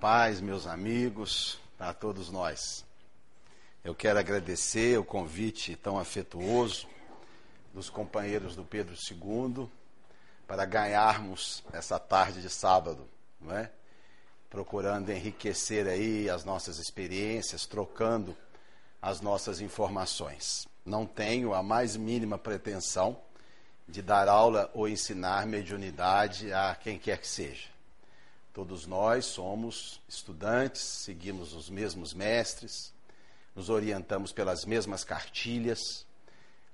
paz, meus amigos, a todos nós. Eu quero agradecer o convite tão afetuoso dos companheiros do Pedro II para ganharmos essa tarde de sábado, não é? Procurando enriquecer aí as nossas experiências, trocando as nossas informações. Não tenho a mais mínima pretensão de dar aula ou ensinar mediunidade a quem quer que seja. Todos nós somos estudantes, seguimos os mesmos mestres, nos orientamos pelas mesmas cartilhas.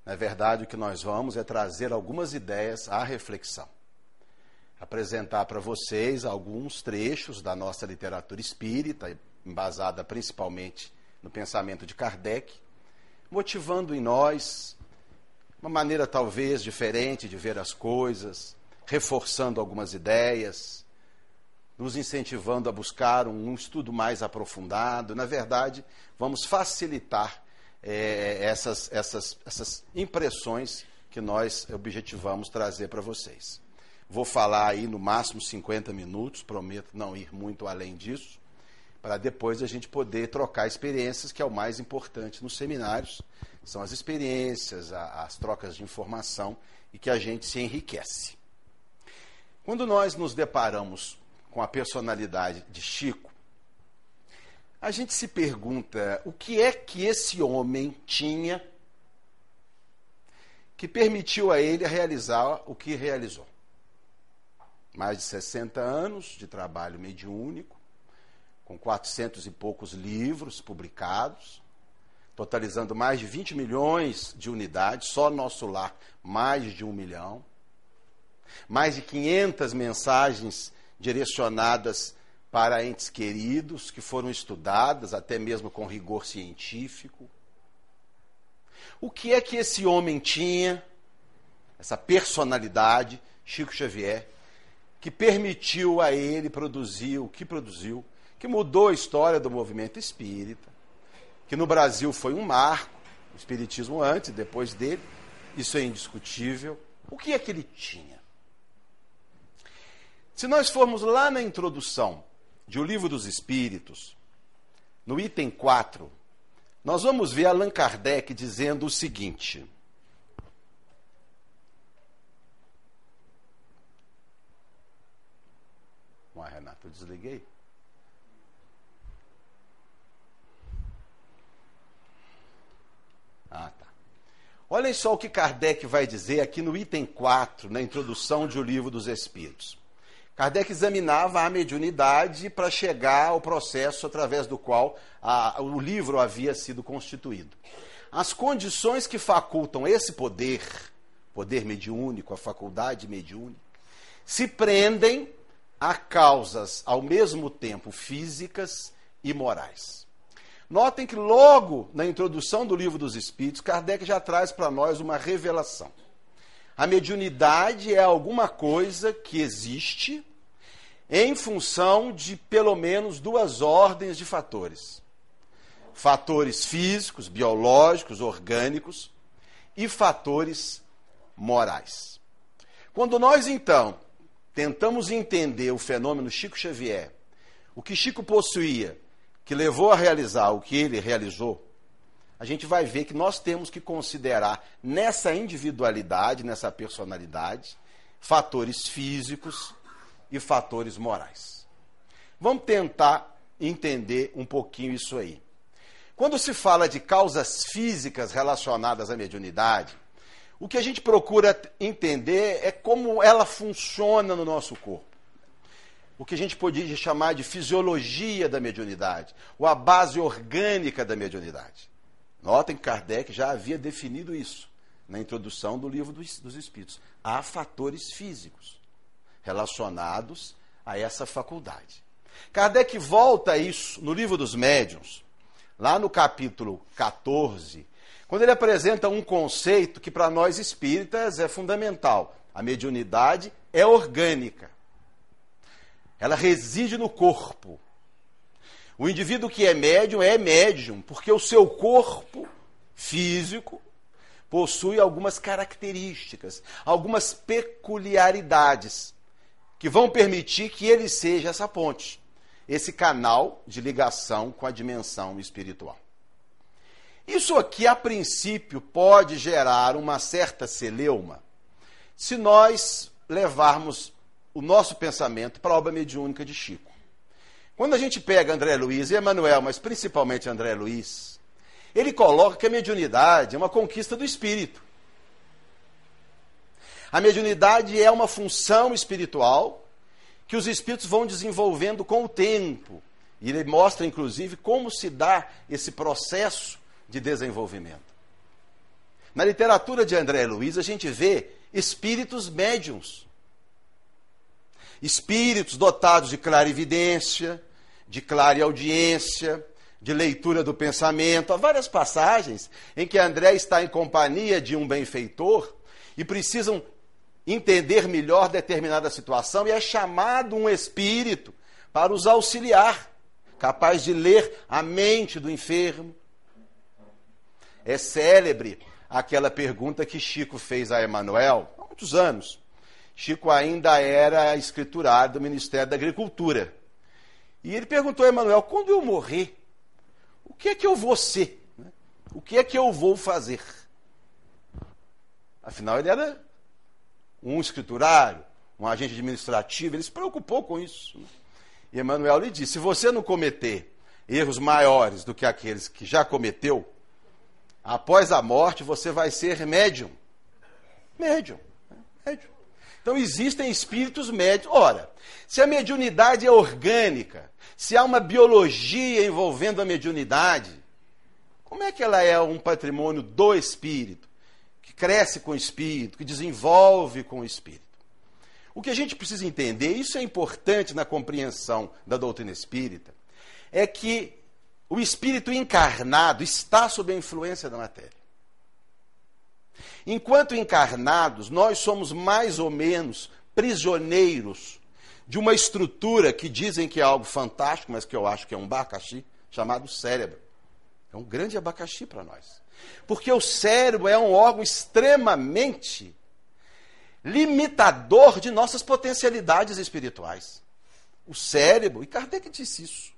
Na verdade, o que nós vamos é trazer algumas ideias à reflexão. Apresentar para vocês alguns trechos da nossa literatura espírita, embasada principalmente no pensamento de Kardec, motivando em nós uma maneira talvez diferente de ver as coisas, reforçando algumas ideias nos incentivando a buscar um, estudo mais aprofundado. Na verdade, vamos facilitar é, essas, essas, essas impressões que nós objetivamos trazer para vocês. Vou falar aí no máximo 50 minutos, prometo não ir muito além disso, para depois a gente poder trocar experiências, que é o mais importante nos seminários. São as experiências, as trocas de informação e que a gente se enriquece. Quando nós nos deparamos com a personalidade de Chico, a gente se pergunta o que é que esse homem tinha que permitiu a ele realizar o que realizou. Mais de 60 anos de trabalho mediúnico, com 400 e poucos livros publicados, totalizando mais de 20 milhões de unidades, só nosso lar, mais de um milhão, mais de 500 mensagens direcionadas para entes queridos, que foram estudadas até mesmo com rigor científico. O que é que esse homem tinha, essa personalidade, Chico Xavier, que permitiu a ele produzir o que produziu, que mudou a história do movimento espírita, que no Brasil foi um marco, o espiritismo antes e depois dele, isso é indiscutível. O que é que ele tinha? Se nós formos lá na introdução de O Livro dos Espíritos, no item 4, nós vamos ver Allan Kardec dizendo o seguinte. Ué, Renato, eu desliguei? Ah, tá. Olhem só o que Kardec vai dizer aqui no item 4, na introdução de O Livro dos Espíritos. Kardec examinava a mediunidade para chegar ao processo através do qual a, o livro havia sido constituído. As condições que facultam esse poder, poder mediúnico, a faculdade mediúnica, se prendem a causas ao mesmo tempo físicas e morais. Notem que logo na introdução do livro dos Espíritos, Kardec já traz para nós uma revelação. A mediunidade é alguma coisa que existe em função de pelo menos duas ordens de fatores: fatores físicos, biológicos, orgânicos e fatores morais. Quando nós então tentamos entender o fenômeno Chico Xavier, o que Chico possuía, que levou a realizar o que ele realizou, a gente vai ver que nós temos que considerar nessa individualidade, nessa personalidade, fatores físicos e fatores morais. Vamos tentar entender um pouquinho isso aí. Quando se fala de causas físicas relacionadas à mediunidade, o que a gente procura entender é como ela funciona no nosso corpo. O que a gente poderia chamar de fisiologia da mediunidade, ou a base orgânica da mediunidade. Notem que Kardec já havia definido isso na introdução do livro dos, Espíritos. Há fatores físicos relacionados a essa faculdade. Kardec volta a isso no livro dos Médiuns, lá no capítulo 14, quando ele apresenta um conceito que para nós espíritas é fundamental. A mediunidade é orgânica. Ela reside no corpo. O indivíduo que é médium é médium, porque o seu corpo físico possui algumas características, algumas peculiaridades que vão permitir que ele seja essa ponte esse canal de ligação com a dimensão espiritual. Isso aqui, a princípio, pode gerar uma certa celeuma se nós levarmos o nosso pensamento para a obra mediúnica de Chico. Quando a gente pega André Luiz e Emanuel, mas principalmente André Luiz, ele coloca que a mediunidade é uma conquista do espírito. A mediunidade é uma função espiritual que os espíritos vão desenvolvendo com o tempo. E ele mostra, inclusive, como se dá esse processo de desenvolvimento. Na literatura de André Luiz, a gente vê espíritos médiums. Espíritos dotados de clarividência, de clareaudiência, de leitura do pensamento. Há várias passagens em que André está em companhia de um benfeitor e precisam entender melhor determinada situação e é chamado um espírito para os auxiliar, capaz de ler a mente do enfermo. É célebre aquela pergunta que Chico fez a Emanuel há muitos anos. Chico ainda era escriturado do Ministério da Agricultura. E ele perguntou a Emanuel: quando eu morrer, o que é que eu vou ser? O que é que eu vou fazer? Afinal, ele era um escriturário, um agente administrativo, ele se preocupou com isso. Né? E Emmanuel lhe disse: se você não cometer erros maiores do que aqueles que já cometeu, após a morte você vai ser médium. Médium. Né? Médium. Então existem espíritos médios. Ora, se a mediunidade é orgânica, se há uma biologia envolvendo a mediunidade, como é que ela é um patrimônio do espírito? cresce com o espírito, que desenvolve com o espírito. O que a gente precisa entender, isso é importante na compreensão da doutrina espírita, é que o espírito encarnado está sob a influência da matéria. Enquanto encarnados, nós somos mais ou menos prisioneiros de uma estrutura que dizem que é algo fantástico, mas que eu acho que é um abacaxi, chamado cérebro. É um grande abacaxi para nós. Porque o cérebro é um órgão extremamente limitador de nossas potencialidades espirituais. O cérebro, e Kardec disse isso.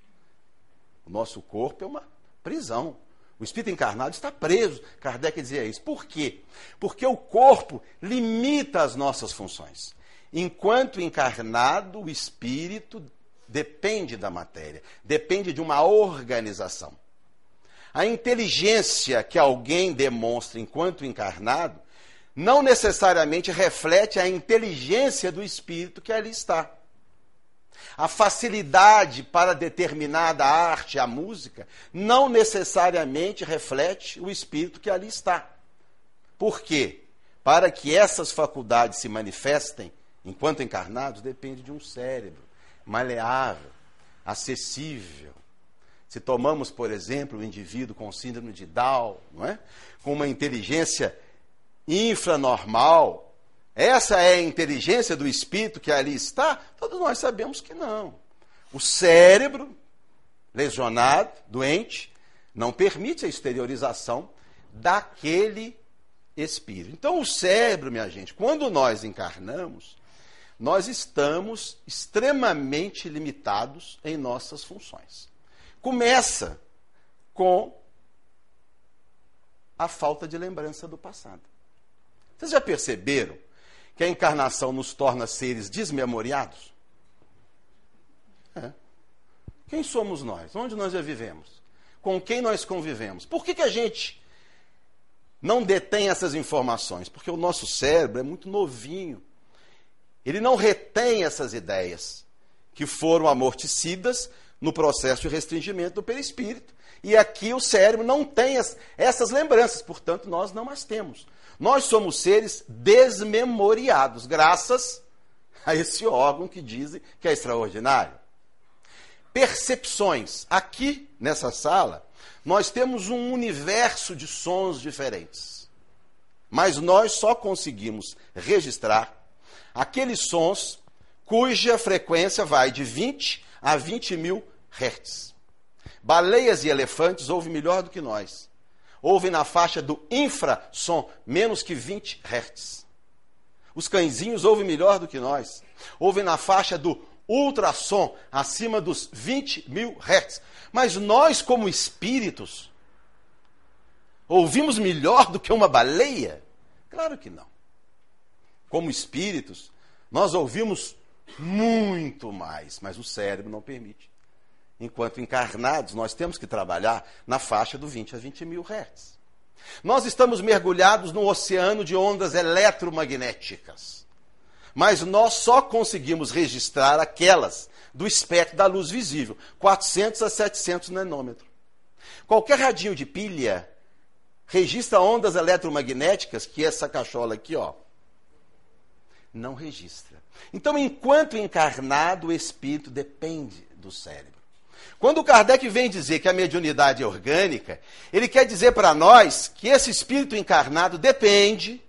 O nosso corpo é uma prisão. O espírito encarnado está preso. Kardec dizia isso. Por quê? Porque o corpo limita as nossas funções. Enquanto encarnado, o espírito depende da matéria, depende de uma organização. A inteligência que alguém demonstra enquanto encarnado não necessariamente reflete a inteligência do espírito que ali está. A facilidade para determinada arte, a música, não necessariamente reflete o espírito que ali está. Por quê? Para que essas faculdades se manifestem enquanto encarnados, depende de um cérebro maleável, acessível, se tomamos, por exemplo, o um indivíduo com síndrome de Down, não é? com uma inteligência infranormal, essa é a inteligência do espírito que ali está? Todos nós sabemos que não. O cérebro, lesionado, doente, não permite a exteriorização daquele espírito. Então, o cérebro, minha gente, quando nós encarnamos, nós estamos extremamente limitados em nossas funções. Começa com a falta de lembrança do passado. Vocês já perceberam que a encarnação nos torna seres desmemoriados? É. Quem somos nós? Onde nós já vivemos? Com quem nós convivemos? Por que, que a gente não detém essas informações? Porque o nosso cérebro é muito novinho. Ele não retém essas ideias que foram amortecidas no processo de restringimento do perispírito. E aqui o cérebro não tem as, essas lembranças, portanto, nós não as temos. Nós somos seres desmemoriados, graças a esse órgão que dizem que é extraordinário. Percepções. Aqui, nessa sala, nós temos um universo de sons diferentes. Mas nós só conseguimos registrar aqueles sons cuja frequência vai de 20 a 20 mil hertz. Baleias e elefantes ouvem melhor do que nós. Ouvem na faixa do infrassom, menos que 20 hertz. Os cãezinhos ouvem melhor do que nós. Ouvem na faixa do ultrassom acima dos 20 mil hertz. Mas nós, como espíritos, ouvimos melhor do que uma baleia? Claro que não. Como espíritos, nós ouvimos muito mais, mas o cérebro não permite. Enquanto encarnados, nós temos que trabalhar na faixa do 20 a 20 mil hertz. Nós estamos mergulhados num oceano de ondas eletromagnéticas. Mas nós só conseguimos registrar aquelas do espectro da luz visível, 400 a 700 nanômetros. Qualquer radinho de pilha registra ondas eletromagnéticas que essa cachola aqui, ó, não registra. Então, enquanto encarnado, o espírito depende do cérebro. Quando o Kardec vem dizer que a mediunidade é orgânica, ele quer dizer para nós que esse espírito encarnado depende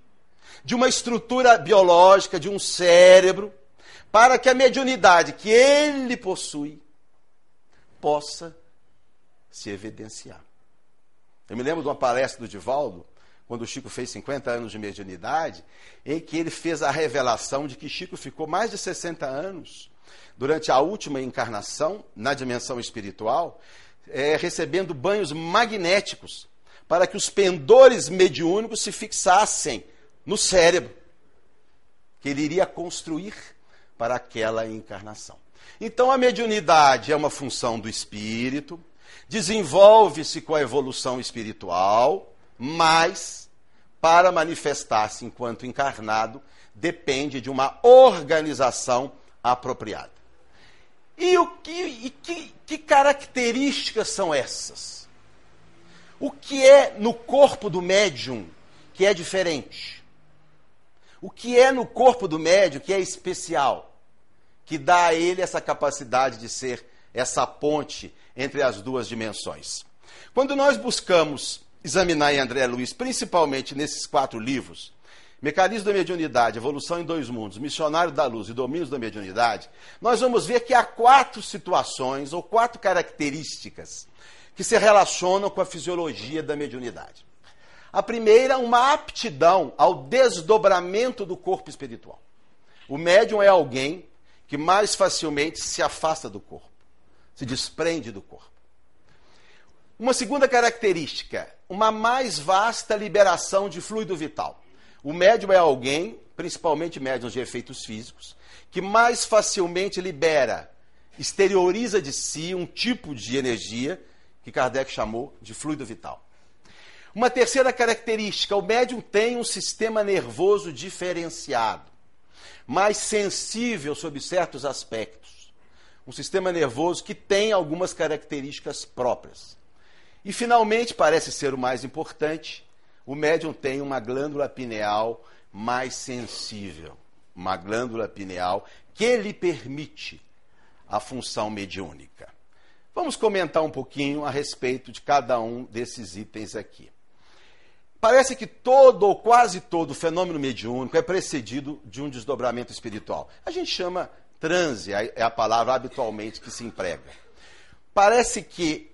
de uma estrutura biológica, de um cérebro, para que a mediunidade que ele possui possa se evidenciar. Eu me lembro de uma palestra do Divaldo, quando o Chico fez 50 anos de mediunidade, em que ele fez a revelação de que Chico ficou mais de 60 anos durante a última encarnação, na dimensão espiritual, é, recebendo banhos magnéticos para que os pendores mediúnicos se fixassem no cérebro, que ele iria construir para aquela encarnação. Então, a mediunidade é uma função do espírito, desenvolve-se com a evolução espiritual, mas, para manifestar-se enquanto encarnado, depende de uma organização apropriada. E, o que, e que, que características são essas? O que é no corpo do médium que é diferente? O que é no corpo do médium que é especial? Que dá a ele essa capacidade de ser essa ponte entre as duas dimensões. Quando nós buscamos examinar em André Luiz, principalmente nesses quatro livros, Mecanismo da mediunidade, evolução em dois mundos, missionário da luz e domínios da mediunidade, nós vamos ver que há quatro situações ou quatro características que se relacionam com a fisiologia da mediunidade. A primeira, uma aptidão ao desdobramento do corpo espiritual. O médium é alguém que mais facilmente se afasta do corpo, se desprende do corpo. Uma segunda característica, uma mais vasta liberação de fluido vital. O médium é alguém, principalmente médiums de efeitos físicos, que mais facilmente libera, exterioriza de si um tipo de energia que Kardec chamou de fluido vital. Uma terceira característica: o médium tem um sistema nervoso diferenciado, mais sensível sobre certos aspectos. Um sistema nervoso que tem algumas características próprias. E, finalmente, parece ser o mais importante, o médium tem uma glândula pineal mais sensível, uma glândula pineal que lhe permite a função mediúnica. Vamos comentar um pouquinho a respeito de cada um desses itens aqui. Parece que todo ou quase todo fenômeno mediúnico é precedido de um desdobramento espiritual. A gente chama transe, é a palavra habitualmente que se emprega. Parece que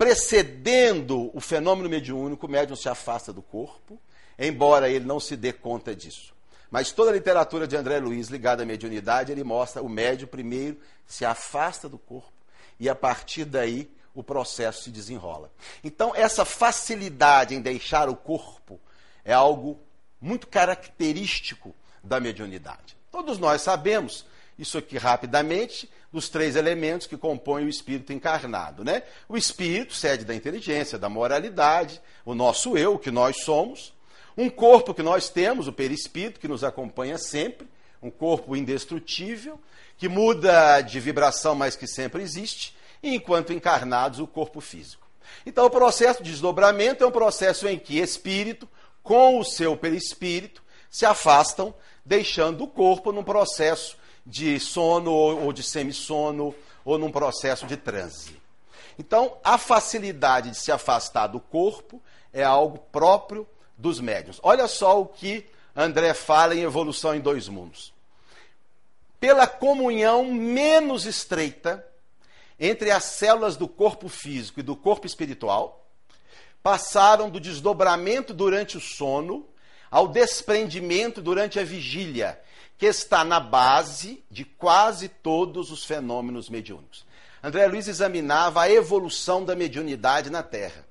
precedendo o fenômeno mediúnico, o médium se afasta do corpo, embora ele não se dê conta disso. Mas toda a literatura de André Luiz ligada à mediunidade, ele mostra o médium primeiro se afasta do corpo e a partir daí o processo se desenrola. Então, essa facilidade em deixar o corpo é algo muito característico da mediunidade. Todos nós sabemos isso aqui rapidamente, dos três elementos que compõem o espírito encarnado. Né? O espírito, sede da inteligência, da moralidade, o nosso eu, que nós somos, um corpo que nós temos, o perispírito, que nos acompanha sempre, um corpo indestrutível, que muda de vibração, mas que sempre existe, e enquanto encarnados, o corpo físico. Então, o processo de desdobramento é um processo em que espírito, com o seu perispírito, se afastam, deixando o corpo num processo de sono ou de semissono ou num processo de transe. Então, a facilidade de se afastar do corpo é algo próprio dos médiuns. Olha só o que André fala em Evolução em Dois Mundos. Pela comunhão menos estreita entre as células do corpo físico e do corpo espiritual, passaram do desdobramento durante o sono ao desprendimento durante a vigília que está na base de quase todos os fenômenos mediúnicos. André Luiz examinava a evolução da mediunidade na Terra.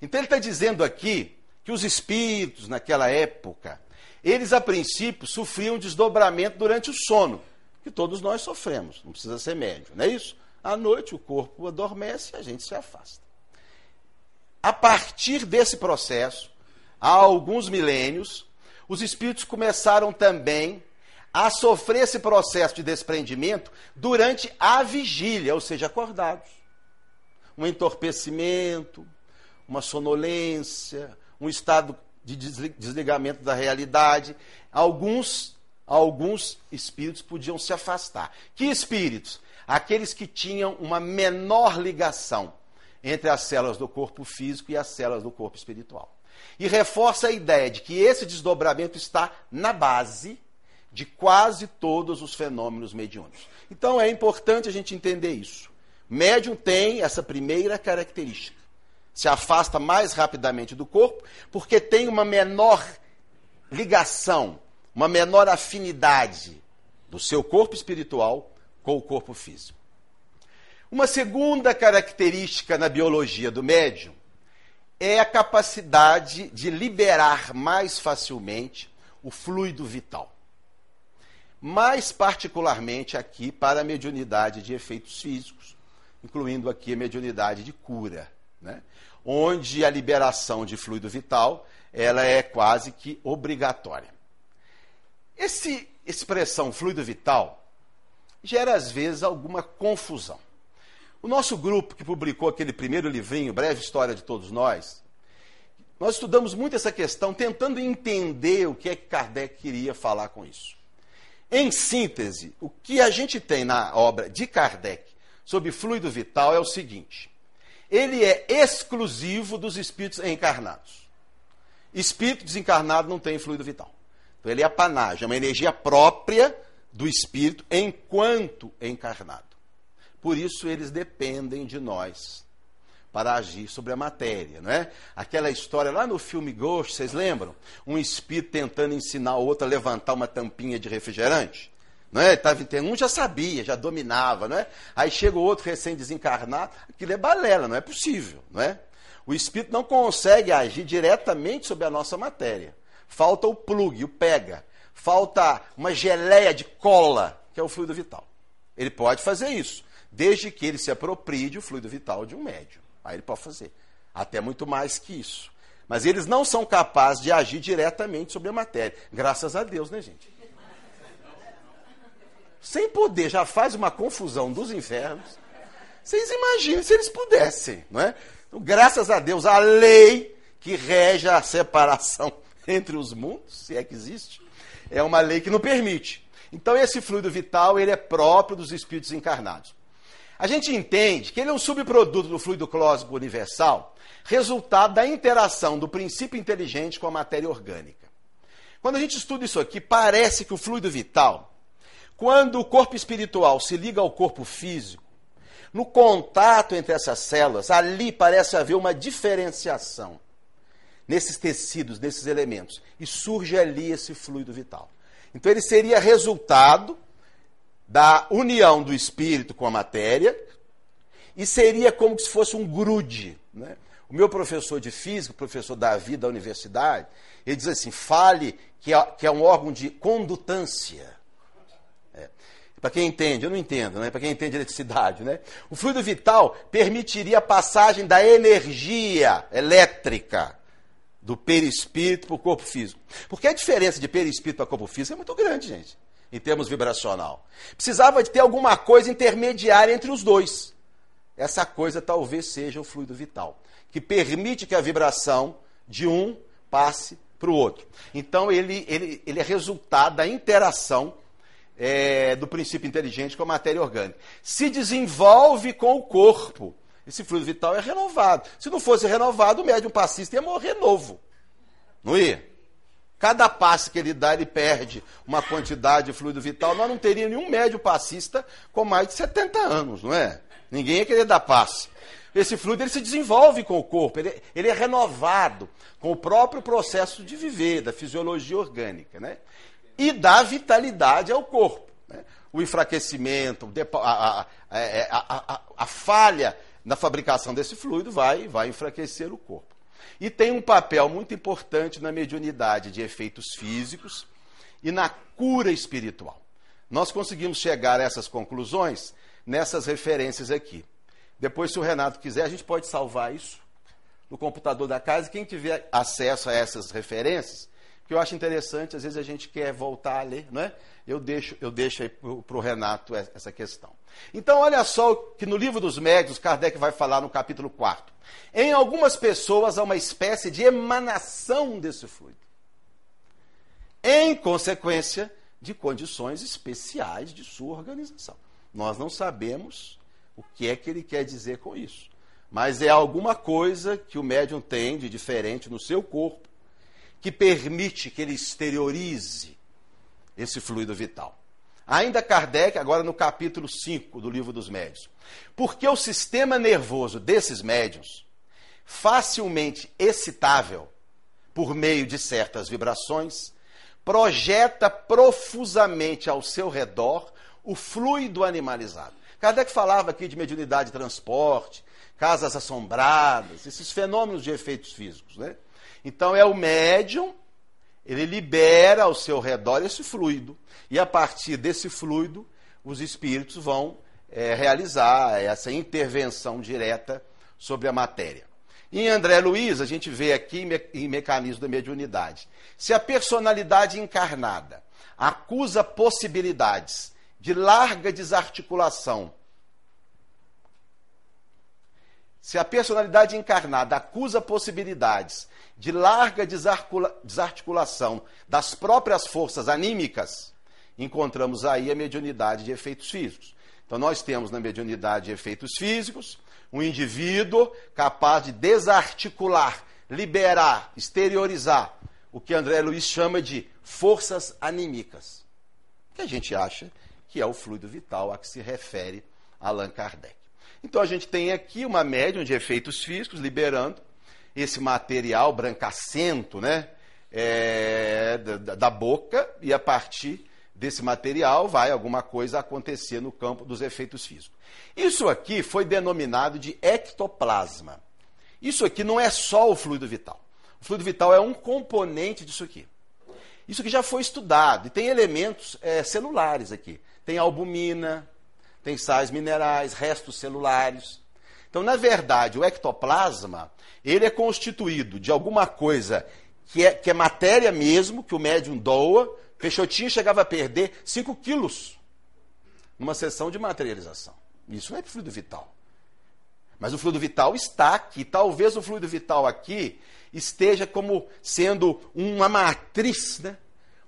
Então ele está dizendo aqui que os espíritos, naquela época, eles a princípio sofriam desdobramento durante o sono, que todos nós sofremos, não precisa ser médio, não é isso? À noite o corpo adormece e a gente se afasta. A partir desse processo, há alguns milênios, os espíritos começaram também a sofrer esse processo de desprendimento durante a vigília, ou seja, acordados. Um entorpecimento, uma sonolência, um estado de desligamento da realidade. Alguns, alguns espíritos podiam se afastar. Que espíritos? Aqueles que tinham uma menor ligação entre as células do corpo físico e as células do corpo espiritual. E reforça a ideia de que esse desdobramento está na base de quase todos os fenômenos mediúnicos. Então é importante a gente entender isso. Médium tem essa primeira característica. Se afasta mais rapidamente do corpo, porque tem uma menor ligação, uma menor afinidade do seu corpo espiritual com o corpo físico. Uma segunda característica na biologia do médium é a capacidade de liberar mais facilmente o fluido vital. Mais particularmente aqui para a mediunidade de efeitos físicos, incluindo aqui a mediunidade de cura, né? onde a liberação de fluido vital ela é quase que obrigatória. Esse expressão fluido vital gera às vezes alguma confusão. O nosso grupo que publicou aquele primeiro livrinho, Breve História de Todos Nós, nós estudamos muito essa questão, tentando entender o que é que Kardec queria falar com isso. Em síntese, o que a gente tem na obra de Kardec sobre fluido vital é o seguinte: ele é exclusivo dos espíritos encarnados. Espírito desencarnado não tem fluido vital. Então ele é apanágio, é uma energia própria do espírito enquanto encarnado. Por isso eles dependem de nós para agir sobre a matéria, não é? Aquela história lá no filme Ghost, vocês lembram? Um espírito tentando ensinar o outro a levantar uma tampinha de refrigerante. Não é? Tava, um já sabia, já dominava, não é? Aí chega o outro recém-desencarnado, aquilo é balela, não é possível, não é? O espírito não consegue agir diretamente sobre a nossa matéria. Falta o plug, o pega. Falta uma geleia de cola, que é o fluido vital. Ele pode fazer isso desde que ele se aproprie do fluido vital de um médium. Aí ele pode fazer. Até muito mais que isso. Mas eles não são capazes de agir diretamente sobre a matéria. Graças a Deus, né, gente? Sem poder, já faz uma confusão dos infernos. Vocês imaginem se eles pudessem, não é? Então, graças a Deus, a lei que rege a separação entre os mundos, se é que existe, é uma lei que não permite. Então, esse fluido vital, ele é próprio dos espíritos encarnados. A gente entende que ele é um subproduto do fluido cósmico universal, resultado da interação do princípio inteligente com a matéria orgânica. Quando a gente estuda isso aqui, parece que o fluido vital, quando o corpo espiritual se liga ao corpo físico, no contato entre essas células, ali parece haver uma diferenciação nesses tecidos, nesses elementos, e surge ali esse fluido vital. Então ele seria resultado da união do espírito com a matéria e seria como se fosse um grude. Né? O meu professor de física, professor Davi da universidade, ele diz assim: fale que é, que é um órgão de condutância. É. Para quem entende, eu não entendo, né? Para quem entende eletricidade, né? O fluido vital permitiria a passagem da energia elétrica do perispírito para o corpo físico. Porque a diferença de perispírito para corpo físico é muito grande, gente em termos vibracional. Precisava de ter alguma coisa intermediária entre os dois. Essa coisa talvez seja o fluido vital, que permite que a vibração de um passe para o outro. Então, ele, ele, ele é resultado da interação é, do princípio inteligente com a matéria orgânica. Se desenvolve com o corpo. Esse fluido vital é renovado. Se não fosse renovado, o médium passista ia morrer novo. Não ia? Cada passe que ele dá, ele perde uma quantidade de fluido vital. Nós não teríamos nenhum médio passista com mais de 70 anos, não é? Ninguém ia querer dar passe. Esse fluido ele se desenvolve com o corpo, ele, ele é renovado com o próprio processo de viver, da fisiologia orgânica. Né? e dá vitalidade ao corpo. Né? O enfraquecimento, a, é, a, a, a, falha na fabricação desse fluido vai, vai enfraquecer o corpo. E tem um papel muito importante na mediunidade de efeitos físicos e na cura espiritual. Nós conseguimos chegar a essas conclusões nessas referências aqui. Depois, se o Renato quiser, a gente pode salvar isso no computador da casa. Quem tiver acesso a essas referências, que eu acho interessante, às vezes a gente quer voltar a ler, não é? Eu deixo, eu deixo aí para o Renato essa questão. Então, olha só que no livro dos médios, Kardec vai falar no capítulo 4. Em algumas pessoas há uma espécie de emanação desse fluido. Em consequência de condições especiais de sua organização. Nós não sabemos o que é que ele quer dizer com isso. Mas é alguma coisa que o médium tem de diferente no seu corpo que permite que ele exteriorize esse fluido vital. Ainda Kardec, agora no capítulo 5 do livro dos médios. Porque o sistema nervoso desses médiums, facilmente excitável por meio de certas vibrações, projeta profusamente ao seu redor o fluido animalizado. Kardec falava aqui de mediunidade de transporte, casas assombradas, esses fenômenos de efeitos físicos. Né? Então é o médium, ele libera ao seu redor esse fluido, e a partir desse fluido, os espíritos vão é, realizar essa intervenção direta sobre a matéria. Em André Luiz, a gente vê aqui em mecanismo da mediunidade. Se a personalidade encarnada acusa possibilidades de larga desarticulação, se a personalidade encarnada acusa possibilidades de larga desarticulação das próprias forças anímicas, encontramos aí a mediunidade de efeitos físicos. Então, nós temos na mediunidade de efeitos físicos um indivíduo capaz de desarticular, liberar, exteriorizar o que André Luiz chama de forças anímicas, que a gente acha que é o fluido vital a que se refere Allan Kardec. Então a gente tem aqui uma médium de efeitos físicos liberando esse material brancacento, né, é, da, da boca e a partir desse material vai alguma coisa acontecer no campo dos efeitos físicos. Isso aqui foi denominado de ectoplasma. Isso aqui não é só o fluido vital. O fluido vital é um componente disso aqui. Isso aqui já foi estudado e tem elementos é, celulares aqui. Tem albumina, tem sais minerais, restos celulares. Então, na verdade, o ectoplasma ele é constituído de alguma coisa que é, que é matéria mesmo, que o médium doa. Peixotinho chegava a perder 5 quilos numa sessão de materialização. Isso não é fluido vital. Mas o fluido vital está aqui. Talvez o fluido vital aqui esteja como sendo uma matriz, né?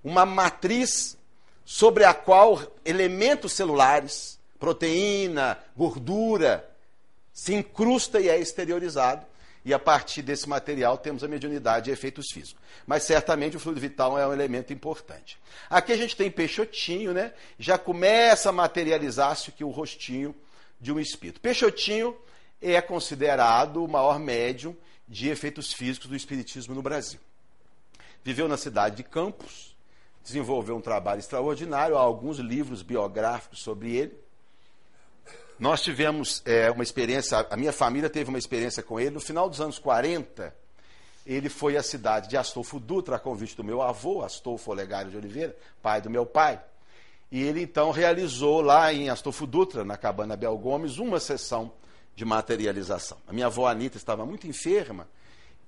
uma matriz sobre a qual elementos celulares, proteína, gordura, se incrusta e é exteriorizado. E a partir desse material temos a mediunidade e efeitos físicos. Mas certamente o fluido vital é um elemento importante. Aqui a gente tem peixotinho, né? Já começa a materializar-se que o rostinho de um espírito. Peixotinho é considerado o maior médium de efeitos físicos do espiritismo no Brasil. Viveu na cidade de Campos, desenvolveu um trabalho extraordinário, há alguns livros biográficos sobre ele. Nós tivemos é, uma experiência, a minha família teve uma experiência com ele. No final dos anos 40, ele foi à cidade de Astolfo Dutra, a convite do meu avô, Astolfo Olegário de Oliveira, pai do meu pai. E ele então realizou lá em Astolfo Dutra, na cabana Bel Gomes, uma sessão de materialização. A minha avó Anitta estava muito enferma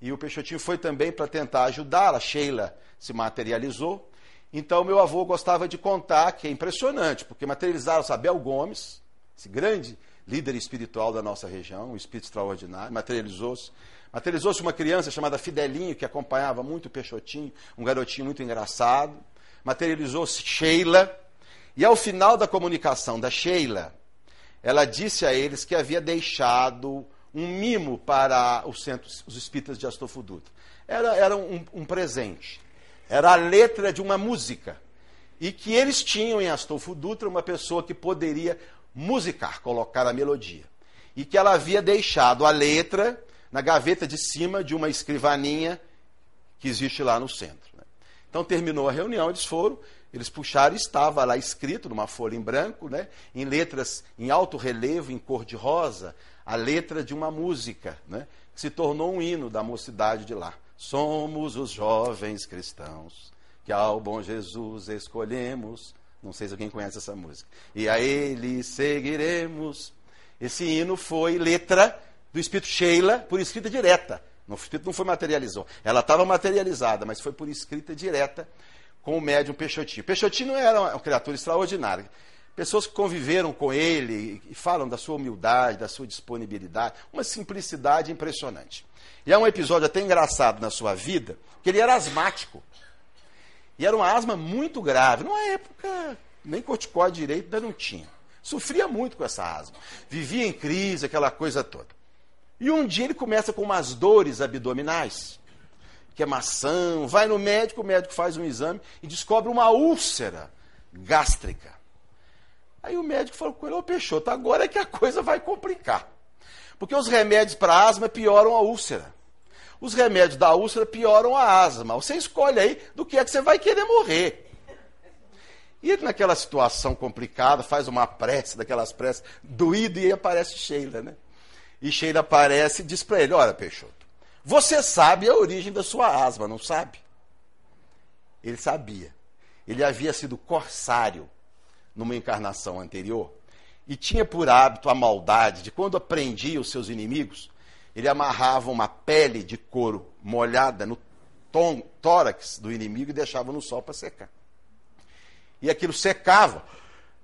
e o Peixotinho foi também para tentar ajudá-la. Sheila se materializou. Então, meu avô gostava de contar, que é impressionante, porque materializaram Sabel Gomes, esse grande líder espiritual da nossa região, um espírito extraordinário, materializou-se. Materializou-se uma criança chamada Fidelinho, que acompanhava muito o Peixotinho, um garotinho muito engraçado. Materializou-se Sheila. E ao final da comunicação da Sheila, ela disse a eles que havia deixado um mimo para os centros, os espíritas de Astolfo Dutra. Era, era um, um presente. Era a letra de uma música. E que eles tinham em Astolfo Dutra uma pessoa que poderia musicar, colocar a melodia. E que ela havia deixado a letra na gaveta de cima de uma escrivaninha que existe lá no centro. Né? Então terminou a reunião, eles foram, eles puxaram e estava lá escrito numa folha em branco, né, em letras em alto relevo, em cor de rosa, a letra de uma música, né, que se tornou um hino da mocidade de lá. Somos os jovens cristãos que ao bom Jesus escolhemos. Não sei se alguém conhece essa música. E a ele seguiremos. Esse hino foi letra do Espírito Sheila por escrita direta. O Espírito não foi materializou. Ela estava materializada, mas foi por escrita direta com o médium Peixotinho. Peixotinho era uma criatura extraordinária. Pessoas que conviveram com ele e falam da sua humildade, da sua disponibilidade, uma simplicidade impressionante. E é um episódio até engraçado na sua vida, que ele era asmático. E era uma asma muito grave. Numa época, nem corticóide direito ainda não tinha. Sofria muito com essa asma. Vivia em crise, aquela coisa toda. E um dia ele começa com umas dores abdominais, queimação, é vai no médico, o médico faz um exame e descobre uma úlcera gástrica. Aí o médico falou com ele, ô Peixoto, agora é que a coisa vai complicar. Porque os remédios para asma pioram a úlcera. Os remédios da úlcera pioram a asma. Você escolhe aí do que é que você vai querer morrer. E ele, naquela situação complicada, faz uma prece, daquelas preces, doído, e aí aparece Sheila, né? E Sheila aparece e diz para ele: Olha, Peixoto, você sabe a origem da sua asma, não sabe? Ele sabia. Ele havia sido corsário numa encarnação anterior e tinha por hábito a maldade de quando aprendia os seus inimigos, ele amarrava uma pele de couro molhada no tom, tórax do inimigo e deixava no sol para secar. E aquilo secava,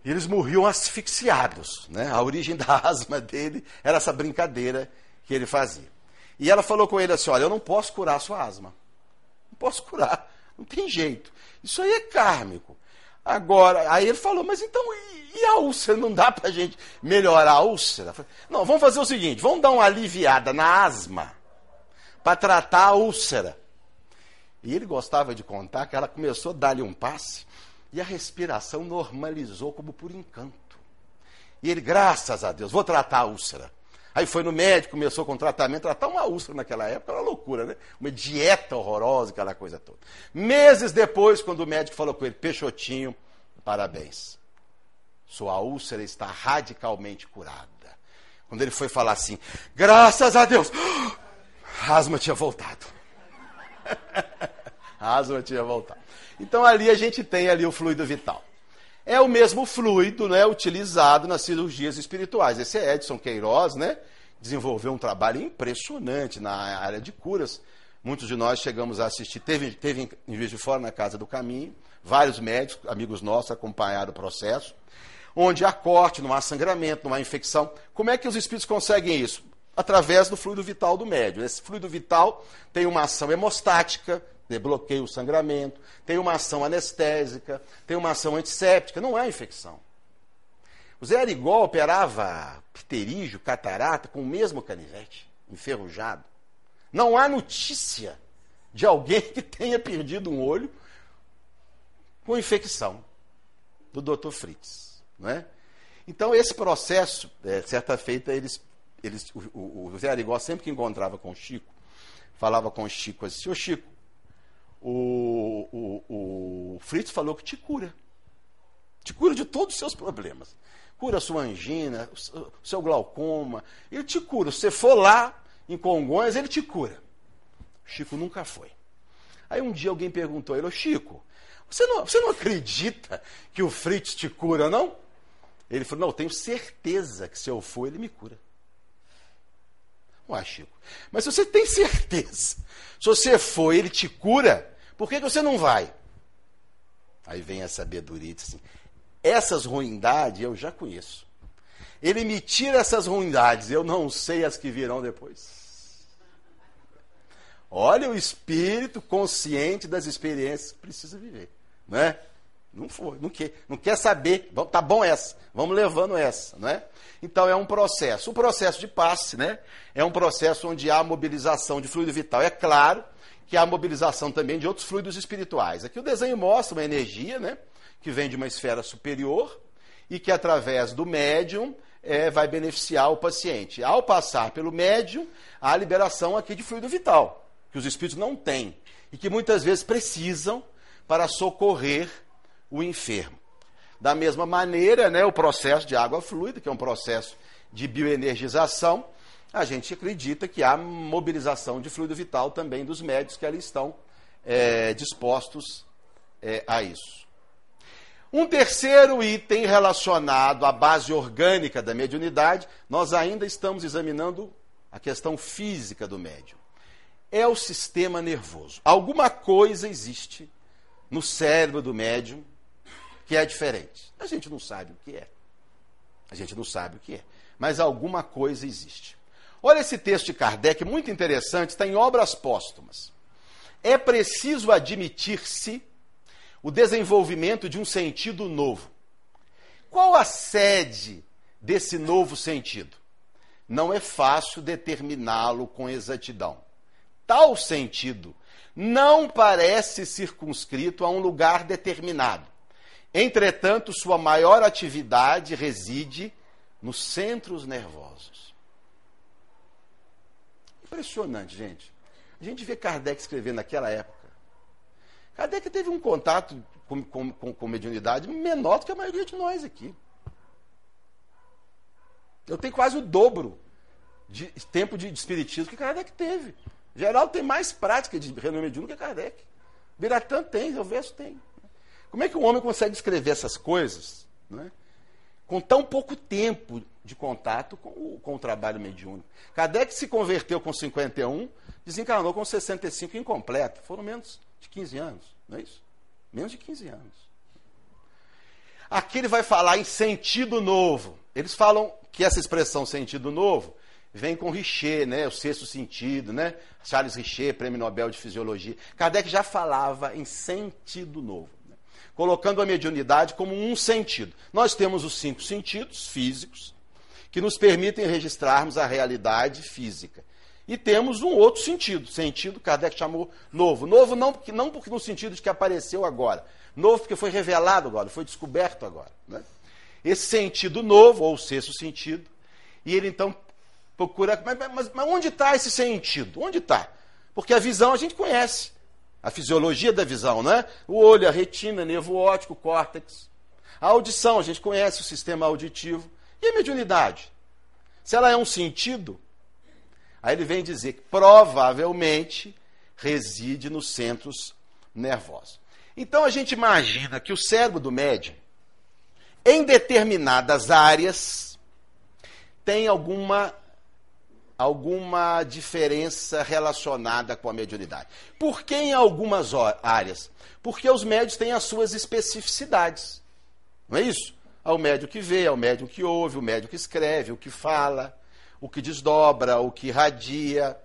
e eles morriam asfixiados. Né? A origem da asma dele era essa brincadeira que ele fazia. E ela falou com ele assim: Olha, eu não posso curar a sua asma. Não posso curar. Não tem jeito. Isso aí é kármico. Agora, aí ele falou, mas então, e, e a úlcera? Não dá para gente melhorar a úlcera? Não, vamos fazer o seguinte: vamos dar uma aliviada na asma para tratar a úlcera. E ele gostava de contar que ela começou a dar-lhe um passe e a respiração normalizou como por encanto. E ele, graças a Deus, vou tratar a úlcera. Aí foi no médico, começou com tratamento, tratar uma úlcera naquela época era uma loucura, né? Uma dieta horrorosa, aquela coisa toda. Meses depois, quando o médico falou com ele, Peixotinho, parabéns. Sua úlcera está radicalmente curada. Quando ele foi falar assim, graças a Deus, a asma tinha voltado. a asma tinha voltado. Então ali a gente tem ali o fluido vital. É o mesmo fluido né, utilizado nas cirurgias espirituais. Esse é Edson Queiroz, né? Desenvolveu um trabalho impressionante na área de curas. Muitos de nós chegamos a assistir, teve, teve em Juiz de Fora, na Casa do Caminho, vários médicos, amigos nossos, acompanharam o processo, onde há corte, não há sangramento, não há infecção. Como é que os espíritos conseguem isso? Através do fluido vital do médium. Esse fluido vital tem uma ação hemostática, bloqueia o sangramento, tem uma ação anestésica, tem uma ação antisséptica, não há infecção. O Zé Arigol operava pterígio, catarata com o mesmo canivete, enferrujado. Não há notícia de alguém que tenha perdido um olho com infecção do Dr. Fritz. Não é? Então, esse processo, é, certa feita, eles, eles, o, o Zé Arigó, sempre que encontrava com o Chico, falava com o Chico assim, ô Chico, o, o, o Fritz falou que te cura. Te cura de todos os seus problemas. Cura a sua angina, o seu glaucoma. Ele te cura. Se você for lá em Congonhas, ele te cura. Chico nunca foi. Aí um dia alguém perguntou a ele, Chico, você não, você não acredita que o Fritz te cura, não? Ele falou, não, eu tenho certeza que se eu for, ele me cura. Ué, Chico, mas se você tem certeza, se você for, ele te cura, por que, que você não vai? Aí vem a sabedoria e diz assim: essas ruindades eu já conheço. Ele me tira essas ruindades, eu não sei as que virão depois. Olha o espírito consciente das experiências que precisa viver. Não é? Não foi, não quer, não quer saber. Tá bom essa, vamos levando essa, não é? Então é um processo. O processo de passe, né? É um processo onde há mobilização de fluido vital. É claro que há a mobilização também de outros fluidos espirituais. Aqui o desenho mostra uma energia né, que vem de uma esfera superior e que, através do médium, é, vai beneficiar o paciente. Ao passar pelo médium, há liberação aqui de fluido vital, que os espíritos não têm e que muitas vezes precisam para socorrer o enfermo. Da mesma maneira, né, o processo de água fluida, que é um processo de bioenergização, a gente acredita que há mobilização de fluido vital também dos médicos que ali estão é, dispostos é, a isso. Um terceiro item relacionado à base orgânica da mediunidade, nós ainda estamos examinando a questão física do médium. É o sistema nervoso. Alguma coisa existe no cérebro do médium que é diferente. A gente não sabe o que é. A gente não sabe o que é. Mas alguma coisa existe. Olha esse texto de Kardec, muito interessante, está em Obras Póstumas. É preciso admitir-se o desenvolvimento de um sentido novo. Qual a sede desse novo sentido? Não é fácil determiná-lo com exatidão. Tal sentido não parece circunscrito a um lugar determinado. Entretanto, sua maior atividade reside nos centros nervosos. Impressionante, gente. A gente vê Kardec escrevendo naquela época Kardec teve um contato com, com, com, com mediunidade menor do que a maioria de nós aqui. Eu tenho quase o dobro de tempo de, de espiritismo que Kardec teve. Geral tem mais prática de renome mediúnico que Kardec. Biratã tem, Elverso tem. Como é que um homem consegue escrever essas coisas né, com tão pouco tempo de contato com o, com o trabalho mediúnico? Kardec se converteu com 51, desencarnou com 65 incompleto. Foram menos de 15 anos, não é isso? Menos de 15 anos. Aqui ele vai falar em sentido novo. Eles falam que essa expressão sentido novo vem com Richer, né? O sexto sentido, né? Charles Richer, prêmio Nobel de Fisiologia. Kardec já falava em sentido novo? Colocando a mediunidade como um sentido. Nós temos os cinco sentidos físicos que nos permitem registrarmos a realidade física. E temos um outro sentido, sentido Kardec chamou novo. Novo não, porque, não porque no sentido de que apareceu agora, novo porque foi revelado agora, foi descoberto agora. Né? Esse sentido novo, ou sexto sentido, e ele então procura. Mas, mas, mas onde está esse sentido? Onde está? Porque a visão a gente conhece. A fisiologia da visão, né? O olho, a retina, nervo óptico, córtex. A audição, a gente conhece o sistema auditivo. E a mediunidade? Se ela é um sentido, Aí ele vem dizer que provavelmente reside nos centros nervosos. Então a gente imagina que o cérebro do médium, em determinadas áreas, tem alguma alguma diferença relacionada com a mediunidade. Por que em algumas áreas? Porque os médios têm as suas especificidades. Não é isso? Há o médium que vê, há o médium que ouve, o médium que escreve, o que fala o que desdobra, o que irradia.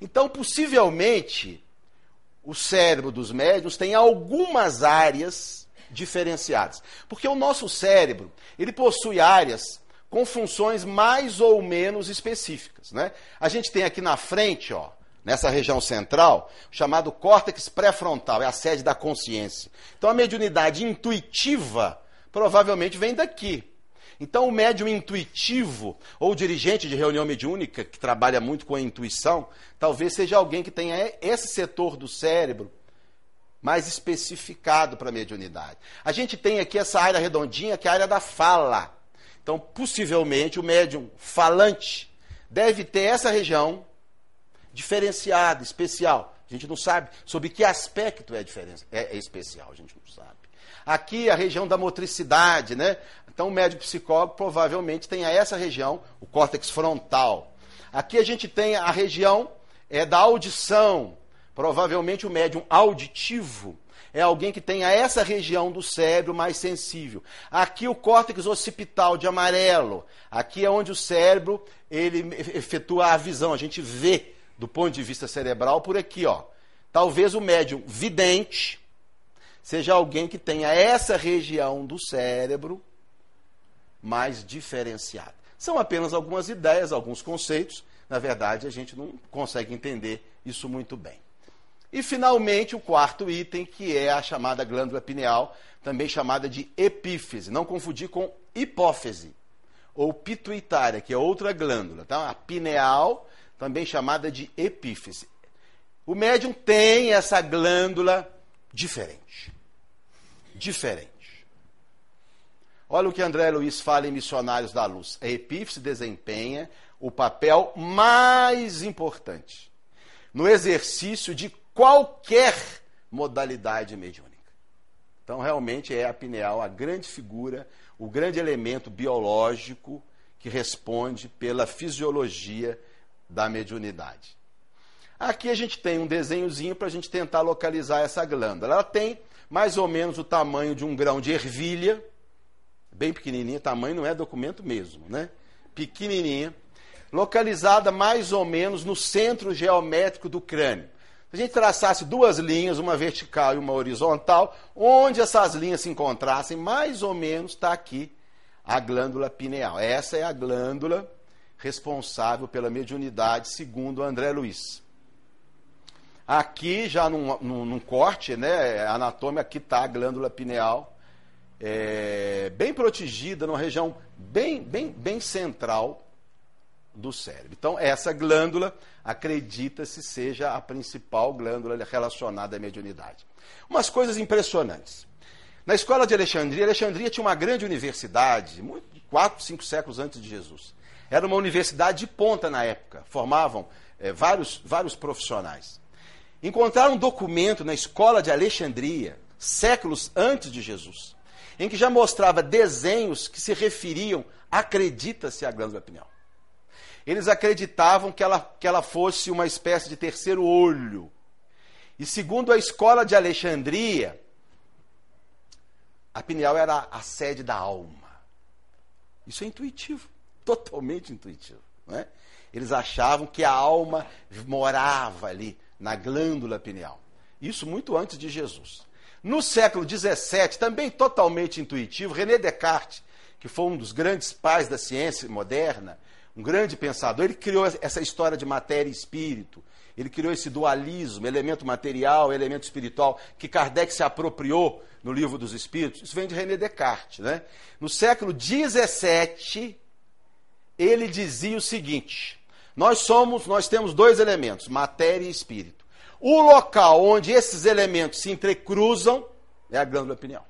Então, possivelmente, o cérebro dos médios tem algumas áreas diferenciadas. Porque o nosso cérebro, ele possui áreas com funções mais ou menos específicas. Né? A gente tem aqui na frente, ó, nessa região central, chamado córtex pré-frontal, é a sede da consciência. Então a mediunidade intuitiva provavelmente vem daqui. Então, o médium intuitivo, ou dirigente de reunião mediúnica, que trabalha muito com a intuição, talvez seja alguém que tenha esse setor do cérebro mais especificado para a mediunidade. A gente tem aqui essa área redondinha, que é a área da fala. Então, possivelmente, o médium falante deve ter essa região diferenciada, especial. A gente não sabe sobre que aspecto é, é, é especial, a gente não sabe. Aqui a região da motricidade, né? Então, o médico psicólogo provavelmente tenha essa região, o córtex frontal. Aqui a gente tem a região é, da audição. Provavelmente o médium auditivo é alguém que tenha essa região do cérebro mais sensível. Aqui o córtex occipital de amarelo. Aqui é onde o cérebro ele efetua a visão. A gente vê do ponto de vista cerebral por aqui, ó. Talvez o médium vidente seja alguém que tenha essa região do cérebro mais diferenciada. São apenas algumas ideias, alguns conceitos. Na verdade, a gente não consegue entender isso muito bem. E, finalmente, o quarto item, que é a chamada glândula pineal, também chamada de epífise. Não confundir com hipófise ou pituitária, que é outra glândula. Então, a pineal, também chamada de epífise. O médium tem essa glândula diferente. Diferente. Olha o que André Luiz fala em Missionários da Luz. A epífise desempenha o papel mais importante no exercício de qualquer modalidade mediúnica. Então, realmente é a pineal a grande figura, o grande elemento biológico que responde pela fisiologia da mediunidade. Aqui a gente tem um desenhozinho para a gente tentar localizar essa glândula. Ela tem mais ou menos o tamanho de um grão de ervilha, bem pequenininha, tamanho não é documento mesmo, né? Pequenininha, localizada mais ou menos no centro geométrico do crânio. Se a gente traçasse duas linhas, uma vertical e uma horizontal, onde essas linhas se encontrassem, mais ou menos está aqui a glândula pineal. Essa é a glândula responsável pela mediunidade, segundo André Luiz. Aqui, já num, num, num corte né, anatômico, aqui está a glândula pineal, é, bem protegida, numa região bem, bem, bem central do cérebro. Então, essa glândula acredita-se seja a principal glândula relacionada à mediunidade. Umas coisas impressionantes. Na escola de Alexandria, Alexandria tinha uma grande universidade, quatro, cinco séculos antes de Jesus. Era uma universidade de ponta na época, formavam é, vários, vários profissionais. Encontraram um documento na escola de Alexandria, séculos antes de Jesus, em que já mostrava desenhos que se referiam, acredita-se, à glândula pineal. Eles acreditavam que ela, que ela fosse uma espécie de terceiro olho. E segundo a escola de Alexandria, a pineal era a sede da alma. Isso é intuitivo, totalmente intuitivo. Não é? Eles achavam que a alma morava ali na glândula pineal. Isso muito antes de Jesus. No século XVII, também totalmente intuitivo, René Descartes, que foi um dos grandes pais da ciência moderna, um grande pensador, ele criou essa história de matéria e espírito. Ele criou esse dualismo, elemento material, elemento espiritual, que Kardec se apropriou no livro dos Espíritos. Isso vem de René Descartes. Né? No século XVII, ele dizia o seguinte: nós somos, nós temos dois elementos, matéria e espírito. O local onde esses elementos se entrecruzam é a glândula pineal.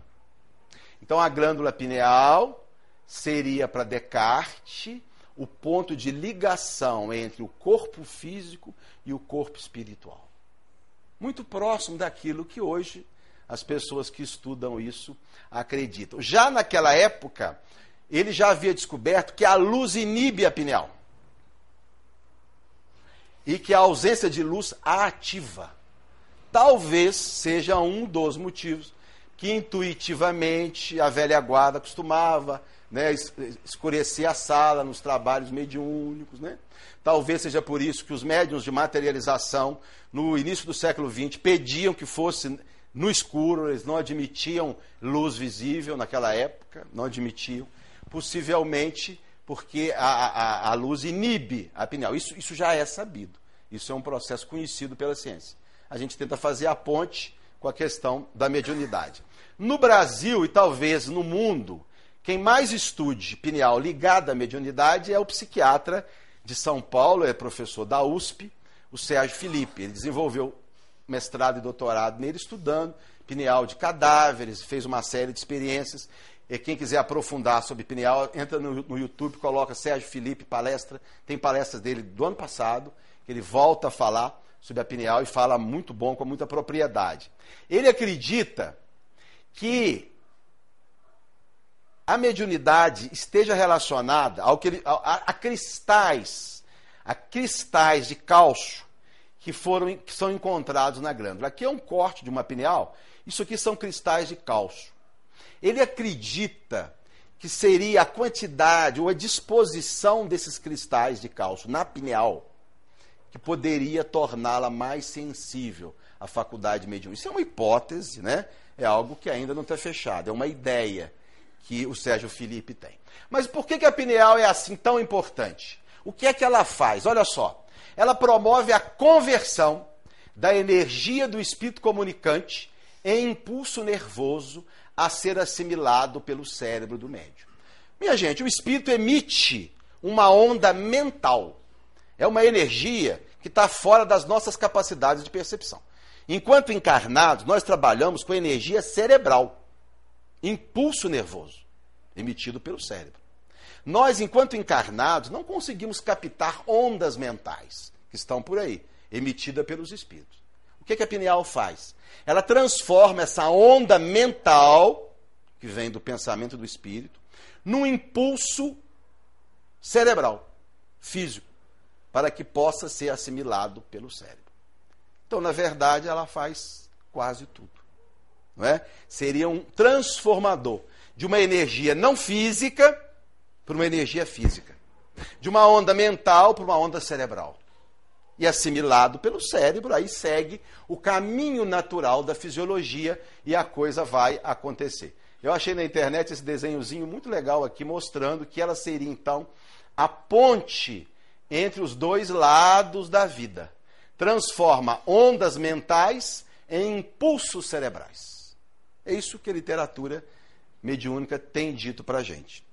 Então a glândula pineal seria para Descartes o ponto de ligação entre o corpo físico e o corpo espiritual. Muito próximo daquilo que hoje as pessoas que estudam isso acreditam. Já naquela época, ele já havia descoberto que a luz inibe a pineal e que a ausência de luz a ativa. Talvez seja um dos motivos que intuitivamente a velha guarda costumava né, escurecer a sala nos trabalhos mediúnicos. Né? Talvez seja por isso que os médiums de materialização, no início do século XX, pediam que fosse no escuro, eles não admitiam luz visível naquela época, não admitiam. Possivelmente porque a, a, a luz inibe a pineal. Isso, isso já é sabido. Isso é um processo conhecido pela ciência. A gente tenta fazer a ponte com a questão da mediunidade. No Brasil e talvez no mundo, quem mais estude pineal ligada à mediunidade é o psiquiatra de São Paulo, é professor da USP, o Sérgio Felipe. Ele desenvolveu mestrado e doutorado nele estudando pineal de cadáveres, fez uma série de experiências e quem quiser aprofundar sobre pineal, entra no, no YouTube, coloca Sérgio Felipe palestra. Tem palestras dele do ano passado, que ele volta a falar sobre a pineal e fala muito bom, com muita propriedade. Ele acredita que a mediunidade esteja relacionada ao que ele, a, a, cristais, a cristais de cálcio que foram que são encontrados na glândula. Aqui é um corte de uma pineal. Isso aqui são cristais de cálcio. Ele acredita que seria a quantidade ou a disposição desses cristais de cálcio na pineal que poderia torná-la mais sensível à faculdade mediúnica. Isso é uma hipótese, né? É algo que ainda não está fechado, é uma ideia que o Sérgio Felipe tem. Mas por que, que a pineal é assim tão importante? O que é que ela faz? Olha só. Ela promove a conversão da energia do espírito comunicante em impulso nervoso a ser assimilado pelo cérebro do médium. Minha gente, o espírito emite uma onda mental. É uma energia que está fora das nossas capacidades de percepção. Enquanto encarnados, nós trabalhamos com energia cerebral, impulso nervoso, emitido pelo cérebro. Nós, enquanto encarnados, não conseguimos captar ondas mentais que estão por aí, emitida pelos espíritos. O que, que a pineal faz? Ela transforma essa onda mental, que vem do pensamento do espírito, num impulso cerebral, físico, para que possa ser assimilado pelo cérebro. Então, na verdade, ela faz quase tudo. É? Seria um transformador de uma energia não física para uma energia física, de uma onda mental para uma onda cerebral e assimilado pelo cérebro, aí segue o caminho natural da fisiologia e a coisa vai acontecer. Eu achei na internet esse desenhozinho muito legal aqui, mostrando que ela seria então a ponte entre os dois lados da vida. Transforma ondas mentais em impulsos cerebrais. É isso que a literatura mediúnica tem dito para a gente.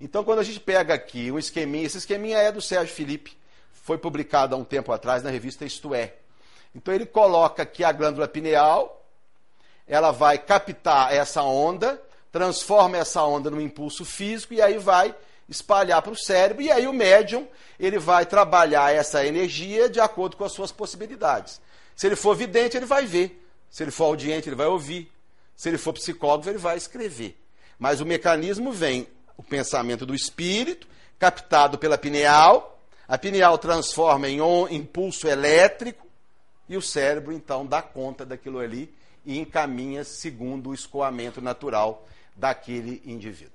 Então, quando a gente pega aqui um esqueminha, esse esqueminha é do Sérgio Felipe, foi publicado há um tempo atrás na revista Isto É. Então ele coloca aqui a glândula pineal, ela vai captar essa onda, transforma essa onda num impulso físico e aí vai espalhar para o cérebro e aí o médium ele vai trabalhar essa energia de acordo com as suas possibilidades. Se ele for vidente, ele vai ver. Se ele for audiente, ele vai ouvir. Se ele for psicólogo, ele vai escrever. Mas o mecanismo vem o pensamento do espírito, captado pela pineal, a pineal transforma em um impulso elétrico e o cérebro então dá conta daquilo ali e encaminha segundo o escoamento natural daquele indivíduo.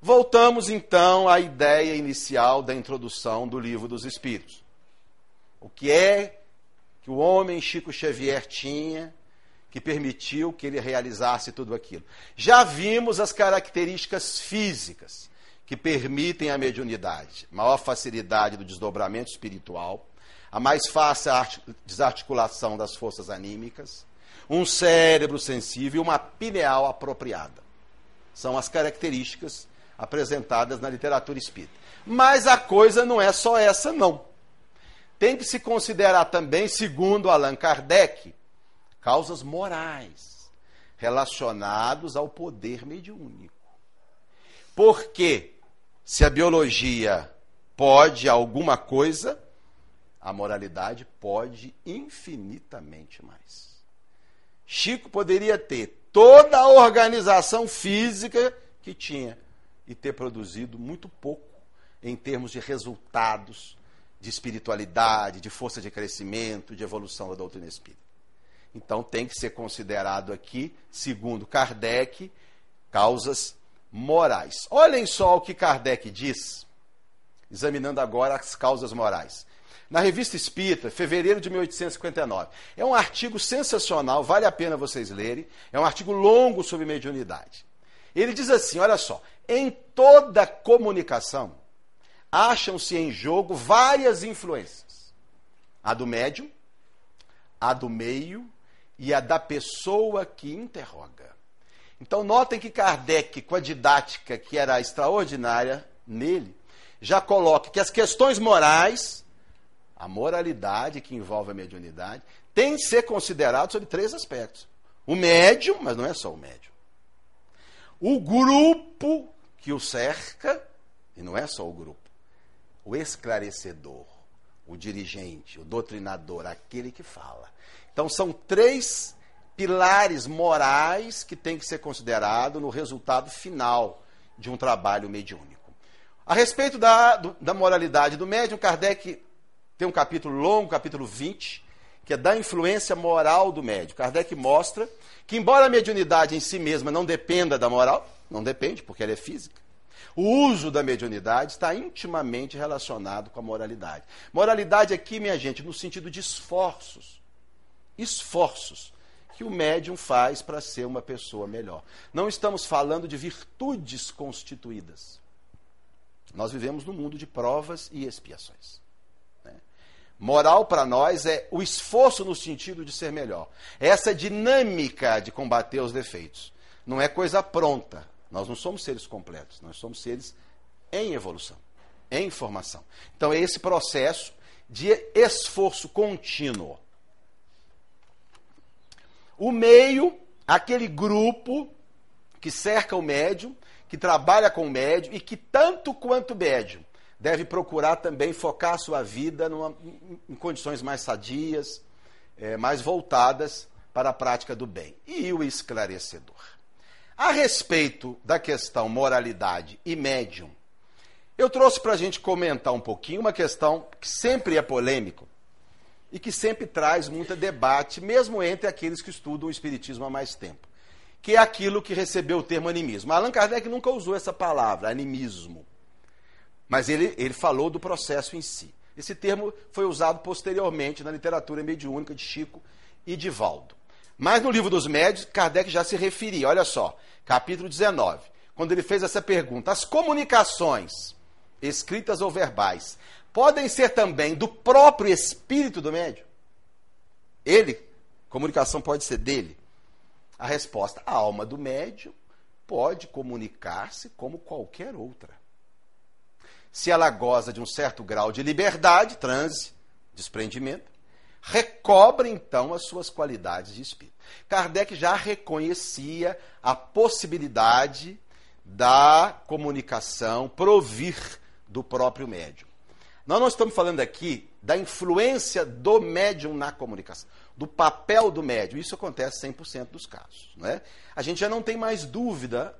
Voltamos então à ideia inicial da introdução do livro dos Espíritos. O que é que o homem Chico Xavier tinha que permitiu que ele realizasse tudo aquilo? Já vimos as características físicas que permitem a mediunidade, maior facilidade do desdobramento espiritual, a mais fácil desarticulação das forças anímicas, um cérebro sensível e uma pineal apropriada. São as características apresentadas na literatura espírita. Mas a coisa não é só essa, não. Tem que se considerar também, segundo Allan Kardec, causas morais relacionados ao poder mediúnico. Por quê? Se a biologia pode alguma coisa, a moralidade pode infinitamente mais. Chico poderia ter toda a organização física que tinha e ter produzido muito pouco em termos de resultados de espiritualidade, de força de crescimento, de evolução da doutrina espírita. Então tem que ser considerado aqui, segundo Kardec, causas morais. Olhem só o que Kardec diz, examinando agora as causas morais. Na revista Espírita, fevereiro de 1859. É um artigo sensacional, vale a pena vocês lerem. É um artigo longo sobre mediunidade. Ele diz assim: olha só, em toda comunicação acham-se em jogo várias influências: a do médium, a do meio e a da pessoa que interroga. Então, notem que Kardec, com a didática que era extraordinária nele, já coloca que as questões morais, a moralidade que envolve a mediunidade, tem que ser considerado sobre três aspectos. O médium, mas não é só o médium. O grupo que o cerca, e não é só o grupo. O esclarecedor, o dirigente, o doutrinador, aquele que fala. Então são três pilares morais que tem que ser considerado no resultado final de um trabalho mediúnico. A respeito da, do, da moralidade do médium, Kardec tem um capítulo longo, capítulo 20, que é da influência moral do médium. Kardec mostra que, embora a mediunidade em si mesma não dependa da moral, não depende, porque ela é física, o uso da mediunidade está intimamente relacionado com a moralidade. Moralidade aqui, minha gente, no sentido de esforços. Esforços que o médium faz para ser uma pessoa melhor. Não estamos falando de virtudes constituídas. Nós vivemos num mundo de provas e expiações. Né? Moral para nós é o esforço no sentido de ser melhor. Essa dinâmica de combater os defeitos. Não é coisa pronta. Nós não somos seres completos, nós somos seres em evolução, em formação. Então é esse processo de esforço contínuo O meio, aquele grupo que cerca o médium, que trabalha com o médium e que, tanto quanto o médium, deve procurar também focar a sua vida numa, em condições mais sadias, é, mais voltadas para a prática do bem. E o esclarecedor. A respeito da questão moralidade e médium, eu trouxe para a gente comentar um pouquinho uma questão que sempre é polêmica e que sempre traz muito debate, mesmo entre aqueles que estudam o Espiritismo há mais tempo, que é aquilo que recebeu o termo animismo. Allan Kardec nunca usou essa palavra, animismo. Mas ele, ele falou do processo em si. Esse termo foi usado posteriormente na literatura mediúnica de Chico e de Valdo. Mas no livro dos médios, Kardec já se referia, olha só, capítulo 19, quando ele fez essa pergunta: as comunicações, escritas ou verbais, podem ser também do próprio espírito do médium? Ele, comunicação pode ser dele? A resposta: a alma do médium pode comunicar-se como qualquer outra se ela goza de um certo grau de liberdade, transe, desprendimento, recobre então as suas qualidades de espírito. Kardec já reconhecia a possibilidade da comunicação provir do próprio médium. Nós não estamos falando aqui da influência do médium na comunicação, do papel do médium. Isso acontece 100% dos casos. Não é? A gente já não tem mais dúvida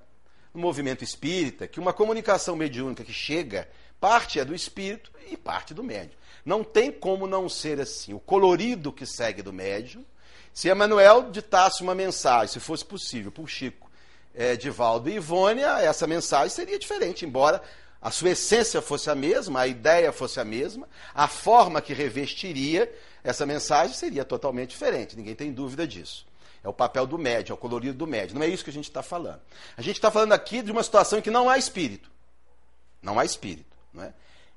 no movimento espírita que uma comunicação mediúnica que chega, parte é do espírito e parte do médium. Não tem como não ser assim. O colorido que segue do médium. Se Emanuel ditasse uma mensagem, se fosse possível, para o Chico, é, Divaldo e Ivônia, essa mensagem seria diferente, embora a sua essência fosse a mesma, a ideia fosse a mesma, a forma que revestiria essa mensagem seria totalmente diferente, ninguém tem dúvida disso. É o papel do médium, é o colorido do médium. Não é isso que a gente está falando. A gente está falando aqui de uma situação em que não há espírito. Não há espírito. Não é?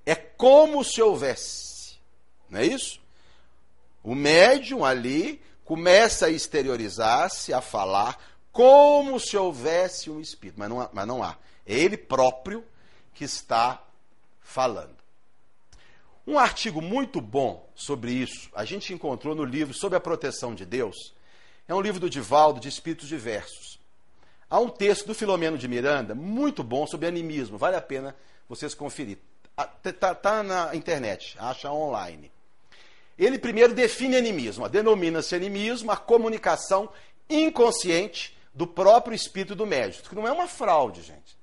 é como se houvesse. Não é isso? O médium ali começa a exteriorizar-se, a falar, como se houvesse um espírito. Mas não há. Mas não há. É ele próprio que está falando. Um artigo muito bom sobre isso, a gente encontrou no livro Sobre a Proteção de Deus, é um livro do Divaldo de Espíritos Diversos. Há um texto do Filomeno de Miranda, muito bom, sobre animismo. Vale a pena vocês conferir. Está tá na internet, acha online. Ele primeiro define animismo. Denomina-se animismo a comunicação inconsciente do próprio espírito do médico. Que não é uma fraude, gente.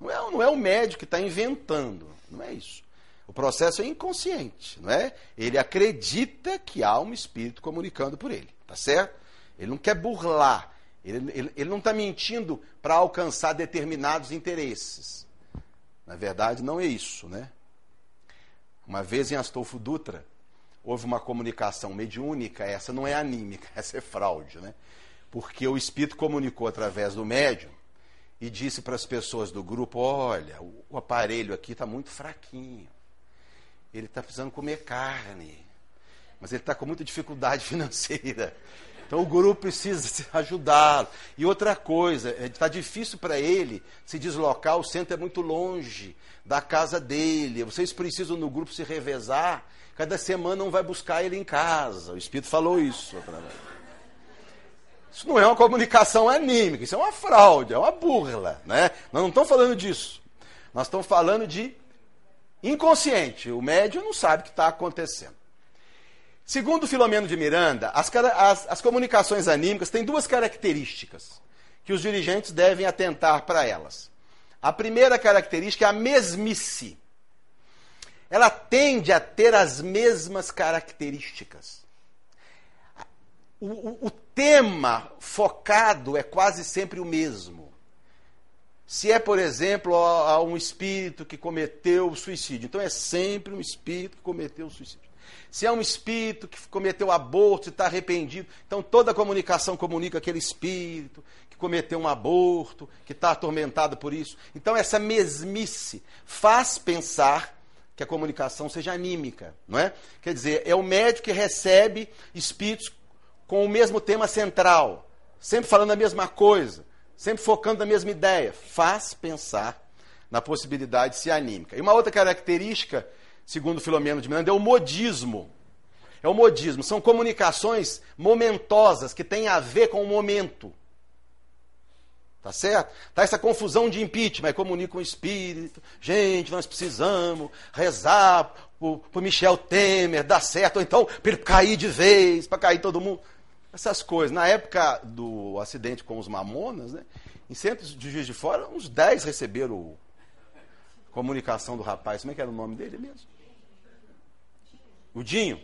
Não é, não é o médico que está inventando. Não é isso. O processo é inconsciente, não é? Ele acredita que há um espírito comunicando por ele, tá certo? Ele não quer burlar. Ele, ele, ele não está mentindo para alcançar determinados interesses. Na verdade, não é isso, né? Uma vez em Astolfo Dutra, houve uma comunicação mediúnica, essa não é anímica, essa é fraude, né? Porque o espírito comunicou através do médium e disse para as pessoas do grupo: olha, o, aparelho aqui está muito fraquinho. Ele está precisando comer carne, mas ele está com muita dificuldade financeira. Então o grupo precisa ajudá-lo. E outra coisa, está é, difícil para ele se deslocar, o centro é muito longe da casa dele. Vocês precisam no grupo se revezar. Cada semana um vai buscar ele em casa. O Espírito falou isso Isso não é uma comunicação anímica, isso é uma fraude, é uma burla. Né? Nós não estamos falando disso. Nós estamos falando de inconsciente. O médium não sabe o que está acontecendo. Segundo Filomeno de Miranda, as, as, as comunicações anímicas têm duas características que os dirigentes devem atentar para elas. A primeira característica é a mesmice. Ela tende a ter as mesmas características. O, o, o, tema focado é quase sempre o mesmo. Se é, por exemplo, a, a um espírito que cometeu suicídio, então é sempre um espírito que cometeu suicídio. Se é um espírito que cometeu aborto e está arrependido, então toda a comunicação comunica aquele espírito que cometeu um aborto, que está atormentado por isso. Então essa mesmice faz pensar que a comunicação seja anímica, não é? Quer dizer, é o médico que recebe espíritos com o mesmo tema central, sempre falando a mesma coisa, sempre focando na mesma ideia. Faz pensar na possibilidade de ser anímica. E uma outra característica segundo Filomeno de Miranda, é o modismo. É o modismo. São comunicações momentosas que têm a ver com o momento. Tá certo? Tá essa confusão de impeachment, comunica com o espírito. Gente, nós precisamos rezar para Michel Temer dar certo, ou então para ele cair de vez, para cair todo mundo. Essas coisas. Na época do acidente com os mamonas, né, em centros de Juiz de Fora, uns 10 receberam comunicação do rapaz. Como é que era o nome dele mesmo? O Dinho.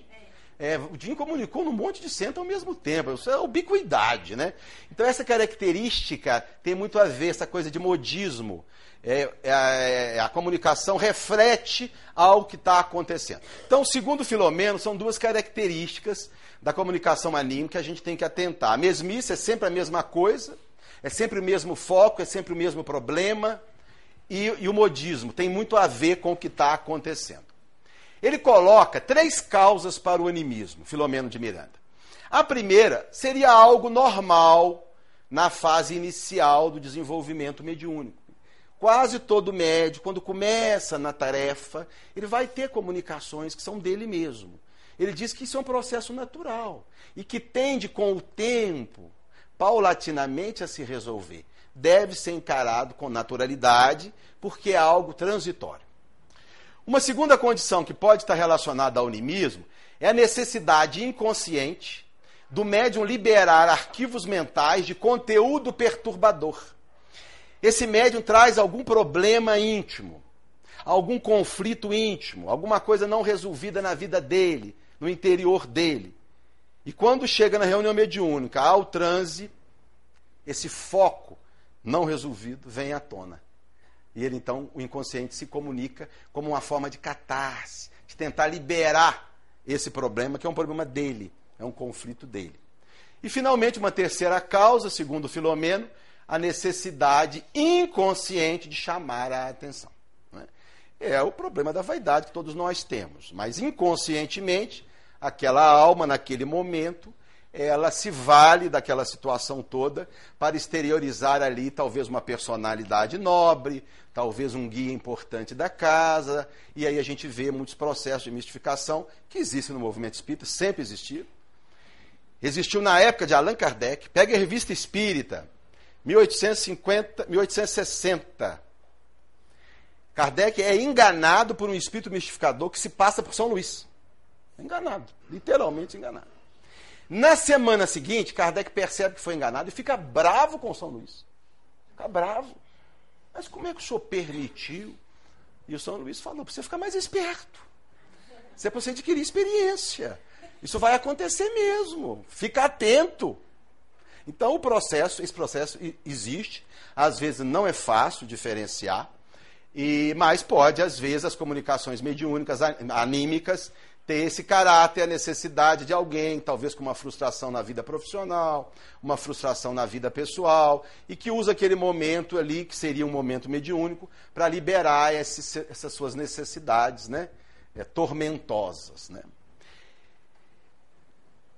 É, o Dinho comunicou num monte de centro ao mesmo tempo. Isso é ubiquidade, né? Então, essa característica tem muito a ver, essa coisa de modismo. É, é, é a comunicação reflete ao que está acontecendo. Então, segundo Filomeno, são duas características da comunicação anímica que a gente tem que atentar. A mesmice é sempre a mesma coisa, é sempre o mesmo foco, é sempre o mesmo problema. E, e o modismo tem muito a ver com o que está acontecendo. Ele coloca três causas para o animismo, Filomeno de Miranda. A primeira seria algo normal na fase inicial do desenvolvimento mediúnico. Quase todo médico, quando começa na tarefa, ele vai ter comunicações que são dele mesmo. Ele diz que isso é um processo natural e que tende, com o tempo, paulatinamente a se resolver. Deve ser encarado com naturalidade, porque é algo transitório. Uma segunda condição que pode estar relacionada ao animismo é a necessidade inconsciente do médium liberar arquivos mentais de conteúdo perturbador. Esse médium traz algum problema íntimo, algum conflito íntimo, alguma coisa não resolvida na vida dele, no interior dele. E quando chega na reunião mediúnica, ao transe, esse foco não resolvido vem à tona. E ele então, o inconsciente se comunica como uma forma de catarse, de tentar liberar esse problema, que é um problema dele, é um conflito dele. E finalmente, uma terceira causa, segundo Filomeno, a necessidade inconsciente de chamar a atenção. É? é o problema da vaidade que todos nós temos, mas inconscientemente, aquela alma, naquele momento, ela se vale daquela situação toda para exteriorizar ali talvez uma personalidade nobre, talvez um guia importante da casa, e aí a gente vê muitos processos de mistificação que existem no movimento espírita, sempre existiram. Existiu na época de Allan Kardec, pega a revista espírita, 1850, 1860. Kardec é enganado por um espírito mistificador que se passa por São Luís. Enganado, literalmente enganado. Na semana seguinte, Kardec percebe que foi enganado e fica bravo com São Luís. Fica bravo. Mas como é que o senhor permitiu? E o São Luís falou: você ficar mais esperto. Você você adquirir experiência. Isso vai acontecer mesmo. Fica atento. Então o processo, esse processo existe. Às vezes não é fácil diferenciar, e mas pode, às vezes, as comunicações mediúnicas, anímicas, ter esse caráter, a necessidade de alguém, talvez com uma frustração na vida profissional, uma frustração na vida pessoal, e que usa aquele momento ali, que seria um momento mediúnico, para liberar essas suas necessidades né, é, tormentosas. Né.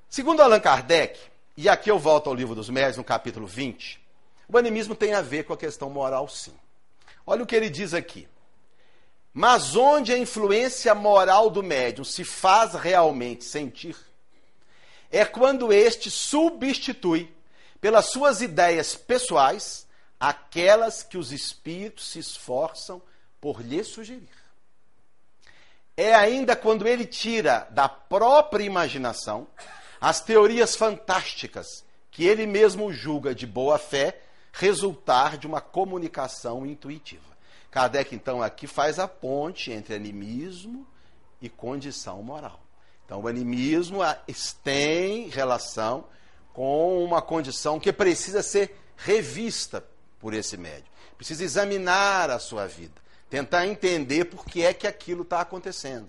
Segundo Allan Kardec, e aqui eu volto ao livro dos médios, no capítulo 20, o animismo tem a ver com a questão moral, sim. Olha o que ele diz aqui. Mas onde a influência moral do médium se faz realmente sentir, é quando este substitui, pelas suas ideias pessoais, aquelas que os espíritos se esforçam por lhe sugerir. É ainda quando ele tira da própria imaginação as teorias fantásticas que ele mesmo julga de boa fé resultar de uma comunicação intuitiva. Kardec, então, aqui faz a ponte entre animismo e condição moral. Então, o animismo tem relação com uma condição que precisa ser revista por esse médium. Precisa examinar a sua vida, tentar entender por que é que aquilo está acontecendo.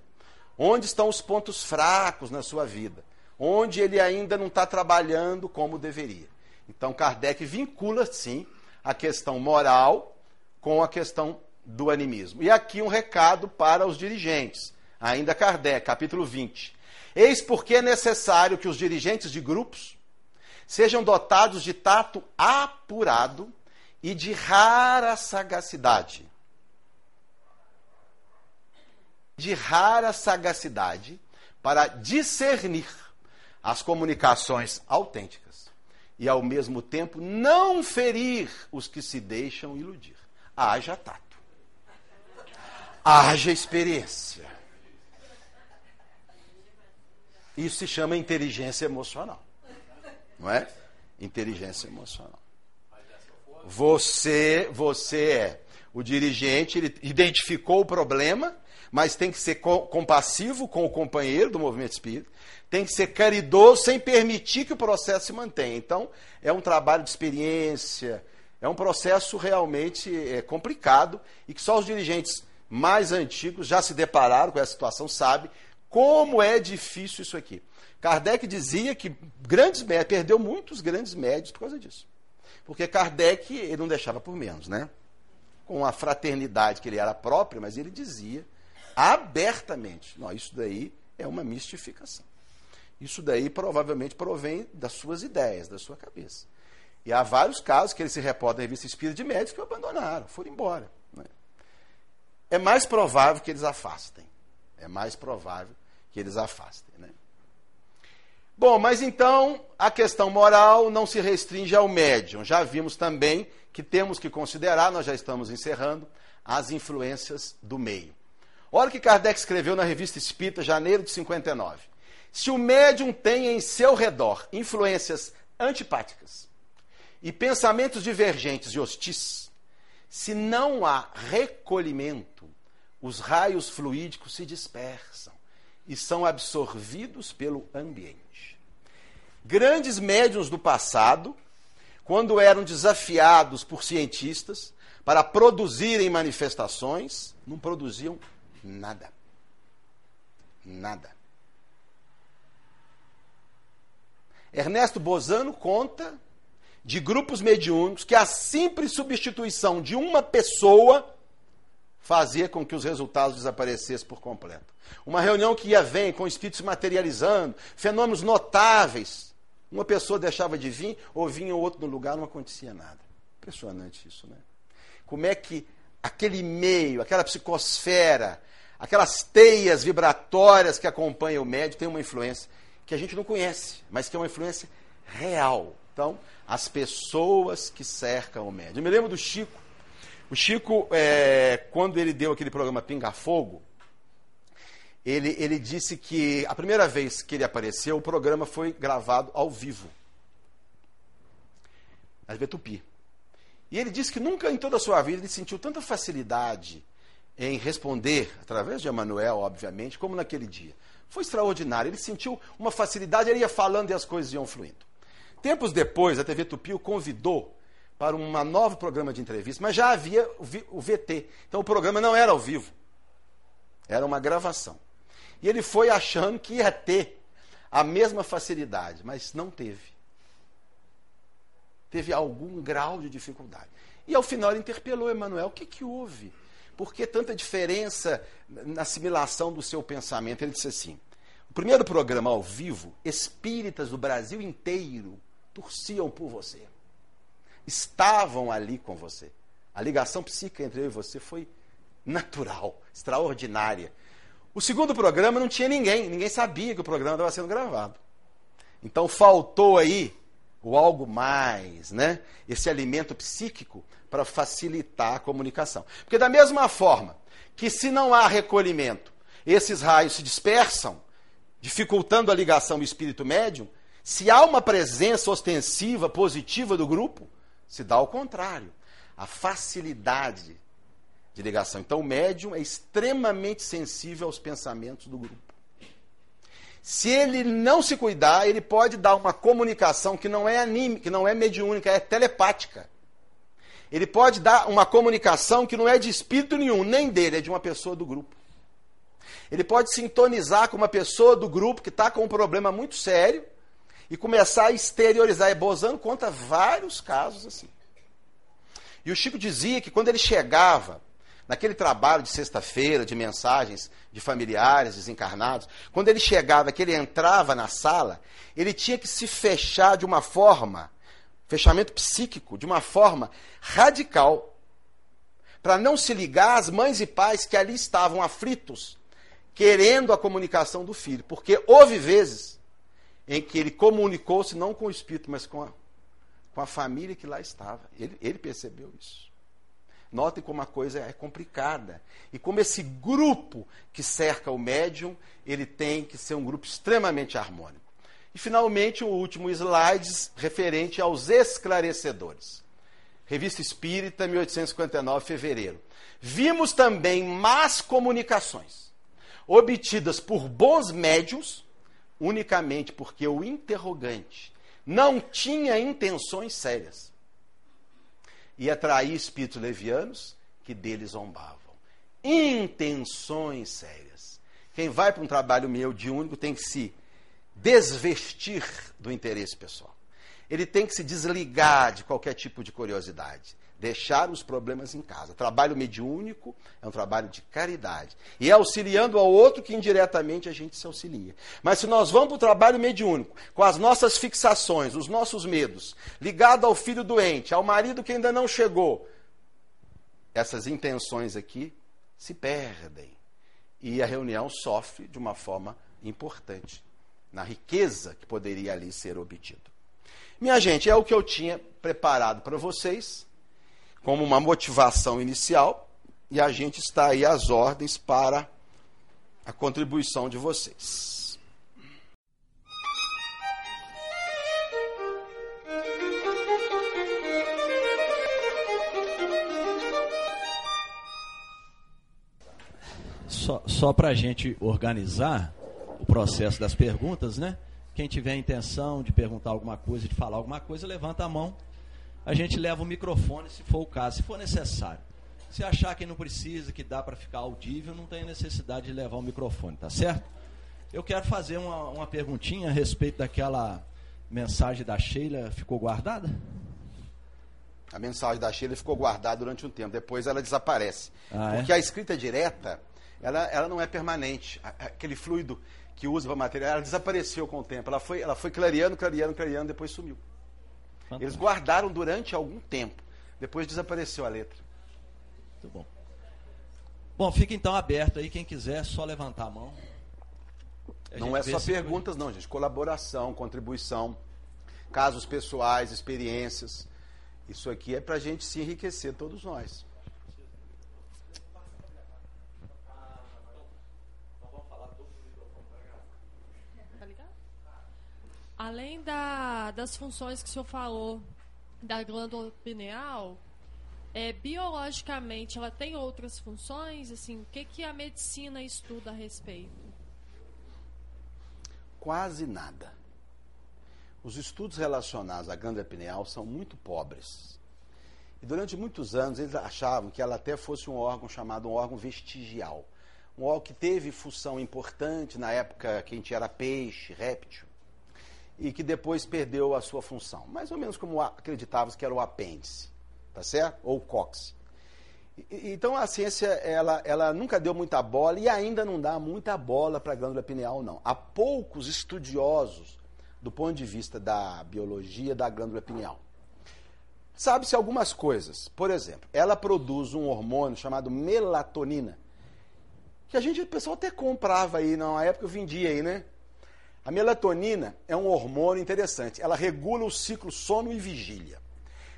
Onde estão os pontos fracos na sua vida? Onde ele ainda não está trabalhando como deveria. Então, Kardec vincula, sim, a questão moral com a questão do animismo. E aqui um recado para os dirigentes. Ainda Kardec, capítulo 20. Eis porque é necessário que os dirigentes de grupos sejam dotados de tato apurado e de rara sagacidade. De rara sagacidade para discernir as comunicações autênticas e, ao mesmo tempo, não ferir os que se deixam iludir. Haja tato. Haja experiência. Isso se chama inteligência emocional. Não é? Inteligência emocional. Você, você é o dirigente, ele identificou o problema, mas tem que ser compassivo com o companheiro do movimento espírita, tem que ser caridoso sem permitir que o processo se mantenha. Então, é um trabalho de experiência, é um processo realmente é, complicado e que só os dirigentes mais antigos já se depararam com essa situação, sabem como é difícil isso aqui. Kardec dizia que grandes médios, perdeu muitos grandes médios por causa disso. Porque Kardec, ele não deixava por menos, né? Com a fraternidade que ele era próprio, mas ele dizia abertamente: não, isso daí é uma mistificação. Isso daí provavelmente provém das suas ideias, da sua cabeça. E há vários casos que ele se reporta na revista Espírita de médicos que o abandonaram, foram embora. É mais provável que eles afastem. É mais provável que eles afastem. Né? Bom, mas então a questão moral não se restringe ao médium. Já vimos também que temos que considerar, nós já estamos encerrando, as influências do meio. Olha o que Kardec escreveu na revista Espírita, janeiro de 59. Se o médium tem em seu redor influências antipáticas e pensamentos divergentes e hostis, se não há recolhimento, os raios fluídicos se dispersam e são absorvidos pelo ambiente. Grandes médiums do passado, quando eram desafiados por cientistas para produzirem manifestações, não produziam nada. Nada. Ernesto Bozano conta de grupos mediúnicos que a simples substituição de uma pessoa fazia com que os resultados desaparecessem por completo. Uma reunião que ia vem com espíritos materializando, fenômenos notáveis. Uma pessoa deixava de vir, ou vinha outro no lugar, não acontecia nada. Impressionante isso, né? Como é que aquele meio, aquela psicosfera, aquelas teias vibratórias que acompanham o médio tem uma influência que a gente não conhece, mas que é uma influência real. Então, as pessoas que cercam o médio. Eu me lembro do Chico. O Chico, é, quando ele deu aquele programa Pinga Fogo, ele, ele disse que a primeira vez que ele apareceu, o programa foi gravado ao vivo. Na TV Tupi. E ele disse que nunca em toda a sua vida ele sentiu tanta facilidade em responder, através de Emanuel, obviamente, como naquele dia. Foi extraordinário. Ele sentiu uma facilidade, ele ia falando e as coisas iam fluindo. Tempos depois, a TV Tupi o convidou para um novo programa de entrevista, mas já havia o VT. Então o programa não era ao vivo. Era uma gravação. E ele foi achando que ia ter a mesma facilidade, mas não teve. Teve algum grau de dificuldade. E ao final ele interpelou Emanuel: o que, que houve? Por que tanta diferença na assimilação do seu pensamento? Ele disse assim: o primeiro programa ao vivo, espíritas do Brasil inteiro torciam por você. Estavam ali com você. A ligação psíquica entre eu e você foi natural, extraordinária. O segundo programa não tinha ninguém, ninguém sabia que o programa estava sendo gravado. Então faltou aí o algo mais, né? Esse alimento psíquico para facilitar a comunicação. Porque, da mesma forma que, se não há recolhimento, esses raios se dispersam, dificultando a ligação espírito médium, se há uma presença ostensiva, positiva do grupo, se dá ao contrário. A facilidade de ligação. Então, o médium é extremamente sensível aos pensamentos do grupo. Se ele não se cuidar, ele pode dar uma comunicação que não é anime, que não é mediúnica, é telepática. Ele pode dar uma comunicação que não é de espírito nenhum, nem dele, é de uma pessoa do grupo. Ele pode sintonizar com uma pessoa do grupo que está com um problema muito sério e começar a exteriorizar. E Bozano conta vários casos assim. E o Chico dizia que quando ele chegava naquele trabalho de sexta-feira, de mensagens de familiares desencarnados, quando ele chegava, que ele entrava na sala, ele tinha que se fechar de uma forma fechamento psíquico de uma forma radical, para não se ligar às mães e pais que ali estavam aflitos, querendo a comunicação do filho, porque houve vezes em que ele comunicou-se não com o espírito, mas com a, com a família que lá estava. Ele, ele percebeu isso. Notem como a coisa é complicada. E como esse grupo que cerca o médium, ele tem que ser um grupo extremamente harmônico. E, finalmente, o último slide referente aos esclarecedores. Revista Espírita, 1859, fevereiro. Vimos também más comunicações, obtidas por bons médios, unicamente porque o interrogante não tinha intenções sérias e atrair espíritos levianos que deles zombavam. Intenções sérias. Quem vai para um trabalho meu de único tem que se desvestir do interesse pessoal. Ele tem que se desligar de qualquer tipo de curiosidade deixar os problemas em casa. Trabalho mediúnico é um trabalho de caridade. E é auxiliando ao outro que indiretamente a gente se auxilia. Mas se nós vamos para o trabalho mediúnico, com as nossas fixações, os nossos medos, ligado ao filho doente, ao marido que ainda não chegou, essas intenções aqui se perdem. E a reunião sofre de uma forma importante, na riqueza que poderia ali ser obtido. Minha gente, é o que eu tinha preparado para vocês como uma motivação inicial e a gente está aí às ordens para a contribuição de vocês. Só, só para a gente organizar o processo das perguntas, né? Quem tiver a intenção de perguntar alguma coisa, de falar alguma coisa, levanta a mão a gente leva o microfone se for o caso, se for necessário. Se achar que não precisa, que dá para ficar audível, não tem necessidade de levar o microfone, tá certo? Eu quero fazer uma, uma perguntinha a respeito daquela mensagem da Sheila, ficou guardada? A mensagem da Sheila ficou guardada durante um tempo, depois ela desaparece. Ah, é? porque a escrita direta, ela, ela não é permanente. Aquele fluido que usa para material, ela desapareceu com o tempo. Ela foi, ela foi clareando, clareando, clareando, depois sumiu. Fantástico. Eles guardaram durante algum tempo. Depois desapareceu a letra. Muito bom. Bom, fica então aberto aí. Quem quiser, só levantar a mão. A não é só perguntas, foi... não, gente. Colaboração, contribuição, casos pessoais, experiências. Isso aqui é para a gente se enriquecer, todos nós. Além da, das funções que o senhor falou da glândula pineal, é, biologicamente ela tem outras funções? Assim, o que, que a medicina estuda a respeito? Quase nada. Os estudos relacionados à glândula pineal são muito pobres. E durante muitos anos eles achavam que ela até fosse um órgão chamado um órgão vestigial. Um órgão que teve função importante na época que a gente era peixe, réptil e que depois perdeu a sua função. Mais ou menos como acreditávamos que era o apêndice, tá certo? Ou o cóccix. Então a ciência ela, ela nunca deu muita bola e ainda não dá muita bola para a glândula pineal, não. Há poucos estudiosos do ponto de vista da biologia da glândula pineal. Sabe-se algumas coisas. Por exemplo, ela produz um hormônio chamado melatonina, que a gente, o pessoal até comprava aí, na época eu vendia aí, né? A melatonina é um hormônio interessante. Ela regula o ciclo sono e vigília.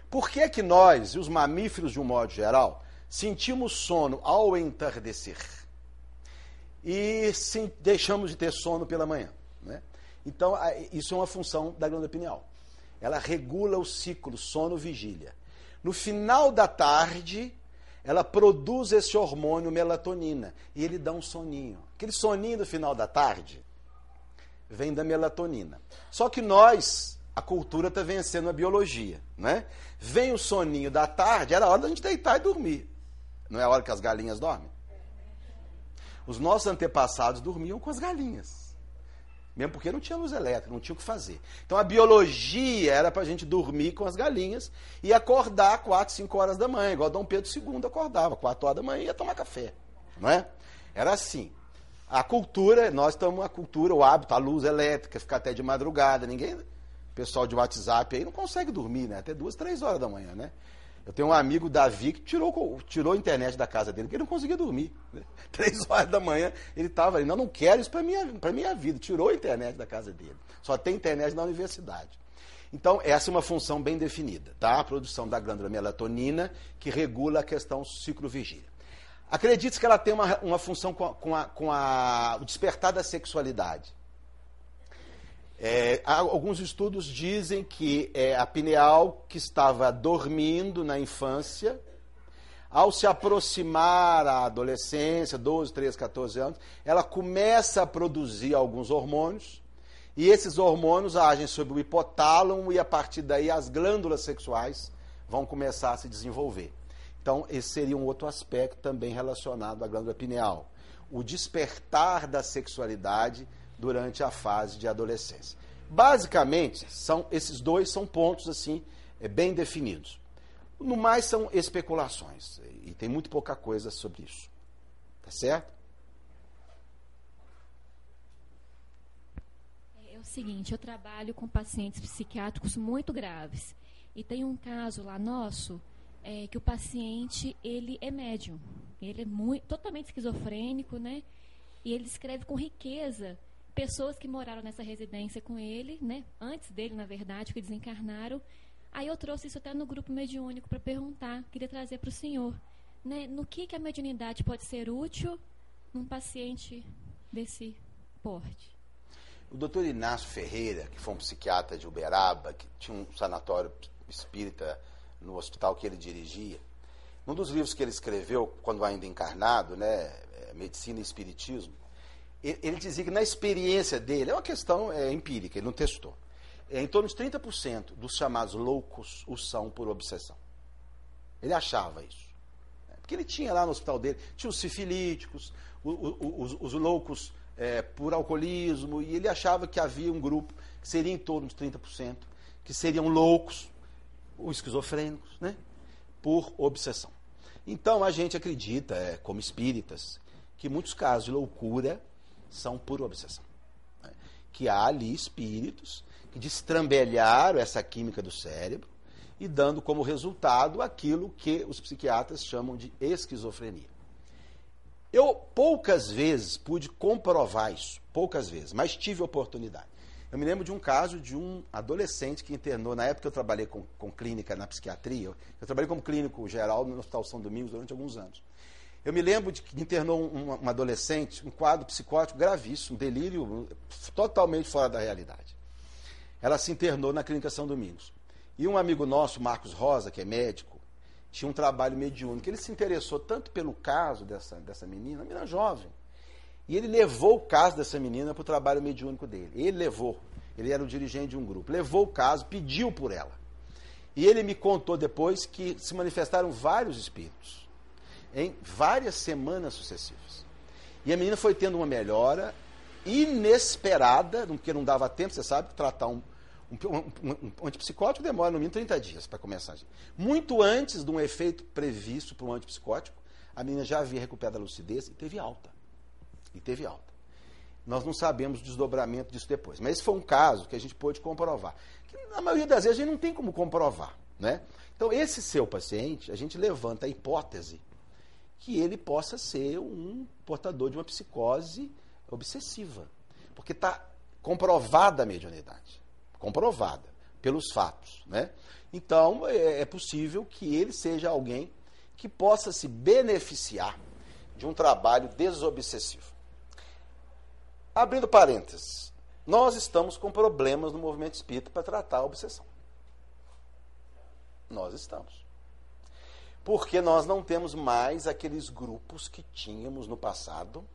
Por que é que nós, e os mamíferos de um modo geral, sentimos sono ao entardecer e sim, deixamos de ter sono pela manhã? Né? Então, isso é uma função da glândula pineal. Ela regula o ciclo sono-vigília. No final da tarde, ela produz esse hormônio melatonina e ele dá um soninho. Aquele soninho do final da tarde vem da melatonina. Só que nós, a cultura está vencendo a biologia, né? Vem o soninho da tarde, era hora da gente deitar e dormir. Não é a hora que as galinhas dormem? Os nossos antepassados dormiam com as galinhas. Mesmo porque não tinha luz elétrica, não tinha o que fazer. Então a biologia era para a gente dormir com as galinhas e acordar 4, 5 horas da manhã, igual Dom Pedro II acordava, 4 horas da manhã e ia tomar café. Não é? Era assim. A cultura, nós estamos a cultura, o hábito, a luz elétrica, ficar até de madrugada. Ninguém, pessoal de WhatsApp aí não consegue dormir, né? Até duas, três horas da manhã, né? Eu tenho um amigo, Davi, que tirou, tirou a internet da casa dele, porque ele não conseguia dormir. Né? Três horas da manhã, ele estava ali, não, não quero isso para minha, a minha vida. Tirou a internet da casa dele. Só tem internet na universidade. Então, essa é uma função bem definida, tá? A produção da glândula melatonina, que regula a questão ciclo-vigília. Acredite que ela tem uma, uma função com, a, com, a, com a, o despertar da sexualidade. É, alguns estudos dizem que é, a pineal que estava dormindo na infância, ao se aproximar à adolescência, 12, 13, 14 anos, ela começa a produzir alguns hormônios, e esses hormônios agem sobre o hipotálamo, e a partir daí as glândulas sexuais vão começar a se desenvolver. Então, esse seria um outro aspecto também relacionado à glândula pineal. O despertar da sexualidade durante a fase de adolescência. Basicamente, são esses dois são pontos assim é, bem definidos. No mais são especulações e tem muito pouca coisa sobre isso. Tá certo? É, é o seguinte, eu trabalho com pacientes psiquiátricos muito graves e tem um caso lá nosso é, que o paciente ele é médium, ele é muito, totalmente esquizofrênico, né? E ele escreve com riqueza pessoas que moraram nessa residência com ele, né? Antes dele, na verdade, que desencarnaram. Aí eu trouxe isso até no grupo mediúnico para perguntar, queria trazer para o senhor, né? No que, que a mediunidade pode ser útil num paciente desse porte? O doutor Inácio Ferreira, que foi um psiquiatra de Uberaba, que tinha um sanatório espírita no hospital que ele dirigia, num dos livros que ele escreveu, quando ainda encarnado, né, é, Medicina e Espiritismo, ele dizia que na experiência dele, é uma questão é, empírica, ele não testou, é, em torno de 30% dos chamados loucos o são por obsessão. Ele achava isso. Né? Porque ele tinha lá no hospital dele, tinha os sifilíticos, os, os, os loucos é, por alcoolismo, e ele achava que havia um grupo que seria em torno de 30%, que seriam loucos, os esquizofrênicos, né? por obsessão. Então a gente acredita, é, como espíritas, que muitos casos de loucura são por obsessão. Né? Que há ali espíritos que destrambelharam essa química do cérebro e dando como resultado aquilo que os psiquiatras chamam de esquizofrenia. Eu poucas vezes pude comprovar isso, poucas vezes, mas tive oportunidade. Eu me lembro de um caso de um adolescente que internou, na época eu trabalhei com, com clínica na psiquiatria, eu trabalhei como clínico geral no Hospital São Domingos durante alguns anos. Eu me lembro de que internou um, um adolescente, um quadro psicótico gravíssimo, um delírio totalmente fora da realidade. Ela se internou na Clínica São Domingos. E um amigo nosso, Marcos Rosa, que é médico, tinha um trabalho mediúnico. Ele se interessou tanto pelo caso dessa, dessa menina, uma menina jovem. E ele levou o caso dessa menina para o trabalho mediúnico dele. Ele levou. Ele era o dirigente de um grupo. Levou o caso, pediu por ela. E ele me contou depois que se manifestaram vários espíritos em várias semanas sucessivas. E a menina foi tendo uma melhora inesperada, porque não dava tempo, você sabe, tratar um, um, um, um antipsicótico demora no mínimo 30 dias para começar. Muito antes de um efeito previsto para um antipsicótico, a menina já havia recuperado a lucidez e teve alta. E teve alta. Nós não sabemos o desdobramento disso depois. Mas esse foi um caso que a gente pôde comprovar. Que na maioria das vezes a gente não tem como comprovar. Né? Então, esse seu paciente, a gente levanta a hipótese que ele possa ser um portador de uma psicose obsessiva. Porque está comprovada a mediunidade. Comprovada pelos fatos. Né? Então, é, é possível que ele seja alguém que possa se beneficiar de um trabalho desobsessivo. Abrindo parênteses, nós estamos com problemas no movimento espírita para tratar a obsessão. Nós estamos porque nós não temos mais aqueles grupos que tínhamos no passado,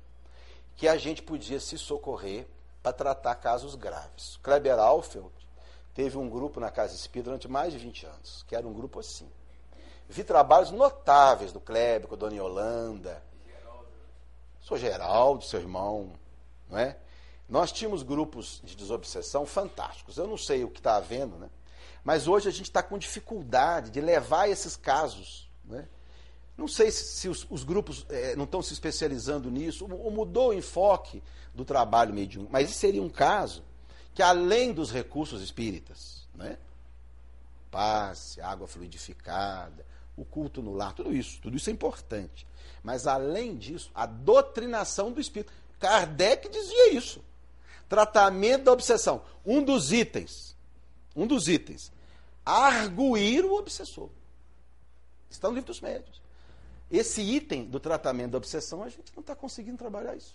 que a gente podia se socorrer para tratar casos graves. Kleber Alfeld teve um grupo na Casa Espírita durante mais de 20 anos, que era um grupo assim. Vi trabalhos notáveis do Kleber, com a Dona Yolanda, sou Geraldo, seu irmão, não é? Nós tínhamos grupos de desobsessão fantásticos. Eu não sei o que está havendo, né? Mas hoje a gente está com dificuldade de levar esses casos né? Não sei se, se os, os, grupos é, não estão se especializando nisso, ou, ou mudou o enfoque do trabalho mediúnico, mas esse seria um caso que, além dos recursos espíritas, né? passe, água fluidificada, o culto no lar, tudo isso, tudo isso é importante. Mas além disso, a doutrinação do espírito. Kardec dizia isso. Tratamento da obsessão. Um dos itens, um dos itens, arguir o obsessor. Está no livro dos médios. Esse item do tratamento da obsessão, a gente não está conseguindo trabalhar isso.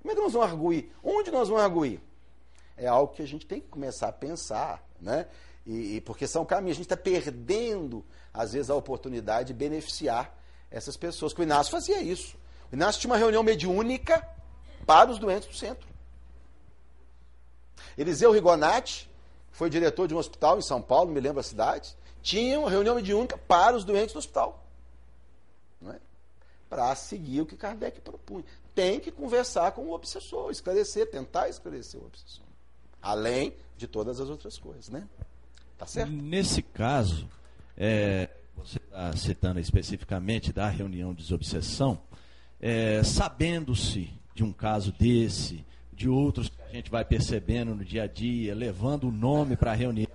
Como é que nós vamos arguir? Onde nós vamos arguir? É algo que a gente tem que começar a pensar, né? E, e porque são caminhos. A gente está perdendo, às vezes, a oportunidade de beneficiar essas pessoas. Que o Inácio fazia isso. O Inácio tinha uma reunião mediúnica para os doentes do centro. Eliseu Rigonati, foi diretor de um hospital em São Paulo, me lembro a cidade, tinha uma reunião mediúnica para os doentes do hospital. É? Para seguir o que Kardec propunha. Tem que conversar com o obsessor, esclarecer, tentar esclarecer o obsessor. Além de todas as outras coisas, né? Tá certo? Nesse caso, é, você está citando especificamente da reunião de desobsessão, é, sabendo-se de um caso desse, de outros que a gente vai percebendo no dia a dia, levando o nome para a reunião,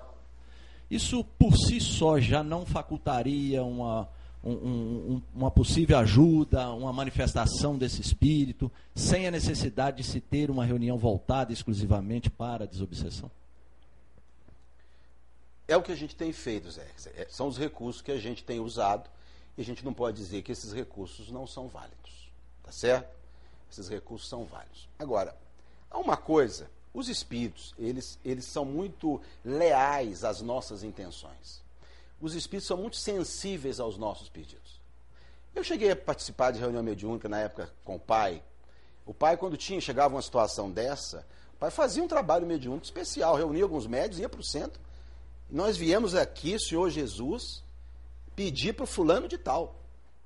isso por si só já não facultaria uma, um, um, uma possível ajuda, uma manifestação desse espírito, sem a necessidade de se ter uma reunião voltada exclusivamente para a desobsessão? É o que a gente tem feito, Zé. É, são os recursos que a gente tem usado e a gente não pode dizer que esses recursos não são válidos. Tá certo? Esses recursos são válidos. Agora, há uma coisa, os espíritos, eles, eles são muito leais às nossas intenções. Os espíritos são muito sensíveis aos nossos pedidos. Eu cheguei a participar de reunião mediúnica na época com o pai. O pai, quando tinha, chegava uma situação dessa, o pai fazia um trabalho mediúnico especial, reunia alguns médios, ia para o centro nós viemos aqui, Senhor Jesus, pedir para o fulano de tal.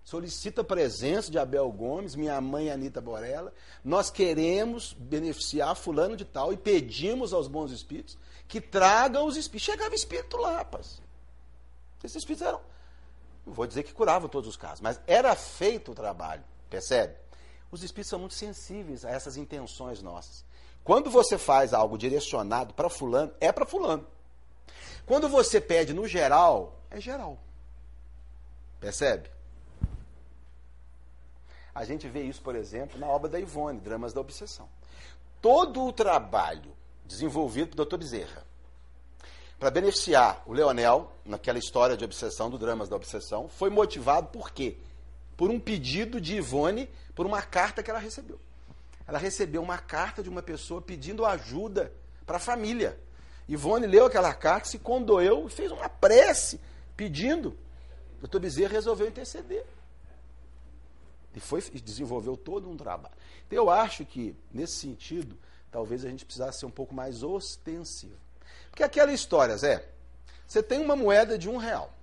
Solicita a presença de Abel Gomes, minha mãe Anita Borella. Nós queremos beneficiar fulano de tal e pedimos aos bons espíritos que tragam os espíritos. Chegava espírito lá, rapaz. Esses espíritos eram, vou dizer que curavam todos os casos, mas era feito o trabalho, percebe? Os espíritos são muito sensíveis a essas intenções nossas. Quando você faz algo direcionado para fulano, é para fulano. Quando você pede no geral, é geral. Percebe? A gente vê isso, por exemplo, na obra da Ivone, Dramas da Obsessão. Todo o trabalho desenvolvido pelo Dr. Bezerra para beneficiar o Leonel naquela história de obsessão, do Dramas da Obsessão, foi motivado por quê? Por um pedido de Ivone, por uma carta que ela recebeu. Ela recebeu uma carta de uma pessoa pedindo ajuda para a família. Ivone leu aquela carta, se condoeu e fez uma prece pedindo. O doutor Bezerra resolveu interceder. E foi desenvolveu todo um trabalho. Então, eu acho que, nesse sentido, talvez a gente precisasse ser um pouco mais ostensivo. Porque aquela história, Zé, você tem uma moeda de um real.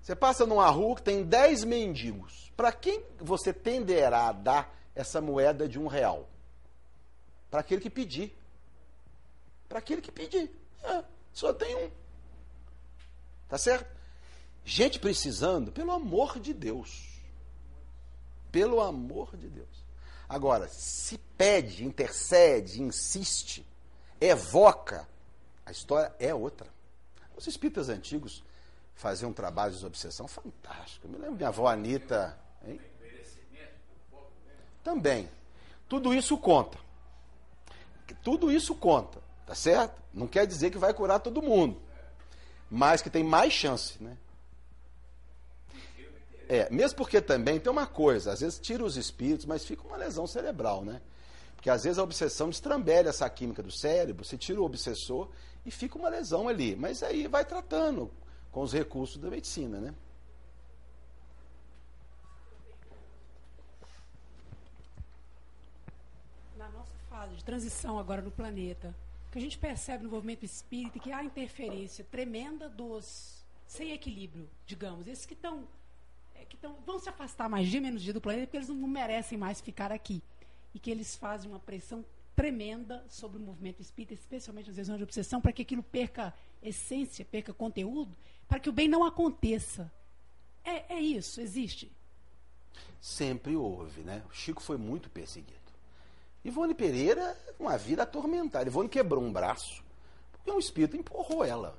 Você passa numa rua que tem dez mendigos. Para quem você tenderá a dar essa moeda de um real? Para aquele que pedir para aquele que pedir. É, só tem um. Tá certo? Gente precisando, pelo amor de Deus. Pelo amor de Deus. Agora, se pede, intercede, insiste, evoca, a história é outra. Os espíritas antigos faziam um trabalho de obsessão fantástico. Eu me lembro minha avó Anitta. Hein? Também. Tudo isso conta. Tudo isso conta. Tá certo? Não quer dizer que vai curar todo mundo. Mas que tem mais chance, né? É, mesmo porque também tem uma coisa, às vezes tira os espíritos, mas fica uma lesão cerebral, né? Porque às vezes a obsessão estrambelha essa química do cérebro, você tira o obsessor e fica uma lesão ali. Mas aí vai tratando com os recursos da medicina, né? Na nossa fase de transição agora no planeta, que a gente percebe no movimento espírita que há interferência tremenda dos sem equilíbrio, digamos, esses que estão é, que tão, vão se afastar mais dia menos dia do planeta porque eles não, não merecem mais ficar aqui e que eles fazem uma pressão tremenda sobre o movimento espírita, especialmente nas regiões de obsessão, para que aquilo perca essência, perca conteúdo, para que o bem não aconteça. É, é isso, existe. Sempre houve, né? O Chico foi muito perseguido. Ivone Pereira, uma vida atormentada. Ivone quebrou um braço, porque um espírito empurrou ela.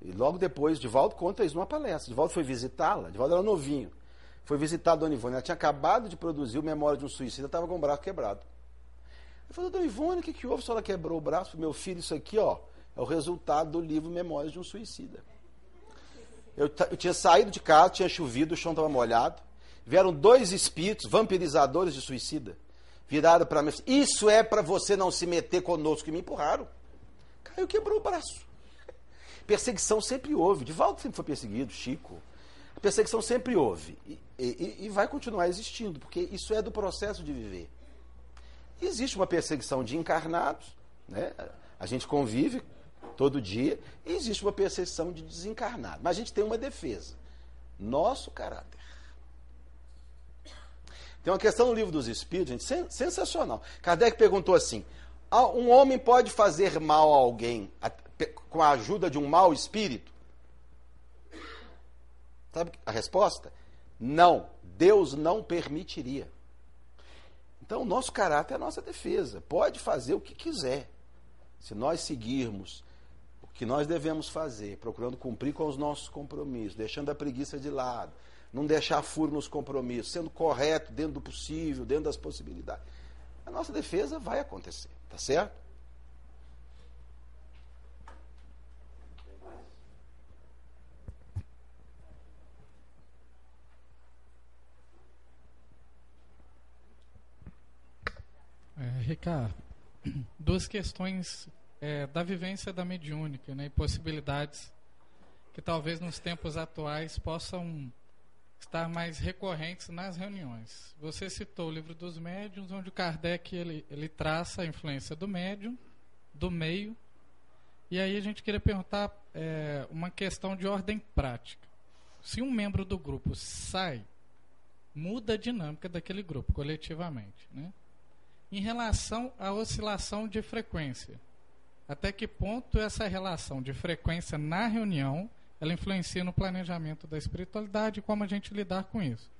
E logo depois, Divaldo conta isso numa palestra. Divaldo foi visitá-la, Divaldo era novinho. Foi visitar a Dona Ivone. Ela tinha acabado de produzir o Memória de um Suicida, estava com o braço quebrado. Ele falou, Dona Ivone, o que, que houve? Se ela quebrou o braço, meu filho, isso aqui, ó, é o resultado do livro Memórias de um Suicida. Eu, eu tinha saído de casa, tinha chovido, o chão estava molhado. Vieram dois espíritos, vampirizadores de suicida. Viraram para mim Isso é para você não se meter conosco. E me empurraram. Caiu, quebrou o braço. Perseguição sempre houve. Divaldo sempre foi perseguido, Chico. A perseguição sempre houve. E, e, e vai continuar existindo, porque isso é do processo de viver. existe uma perseguição de encarnados, né? a gente convive todo dia, e existe uma perseguição de desencarnados. Mas a gente tem uma defesa. Nosso caráter. Tem uma questão no livro dos Espíritos, gente, sensacional. Kardec perguntou assim: um homem pode fazer mal a alguém com a ajuda de um mau espírito? Sabe a resposta? Não. Deus não permitiria. Então, o nosso caráter é a nossa defesa. Pode fazer o que quiser. Se nós seguirmos o que nós devemos fazer, procurando cumprir com os nossos compromissos, deixando a preguiça de lado, não deixar furo nos compromissos, sendo correto dentro do possível, dentro das possibilidades, a nossa defesa vai acontecer, tá certo? É, Ricardo, duas questões é, da vivência da mediúnica né, e possibilidades que talvez nos tempos atuais possam estar mais recorrentes nas reuniões. Você citou o livro dos médiuns, onde Kardec ele, ele traça a influência do médium, do meio, e aí a gente queria perguntar é, uma questão de ordem prática. Se um membro do grupo sai, muda a dinâmica daquele grupo coletivamente, né? Em relação à oscilação de frequência, até que ponto essa relação de frequência na reunião ela influencia no planejamento da espiritualidade e como a gente lidar com isso.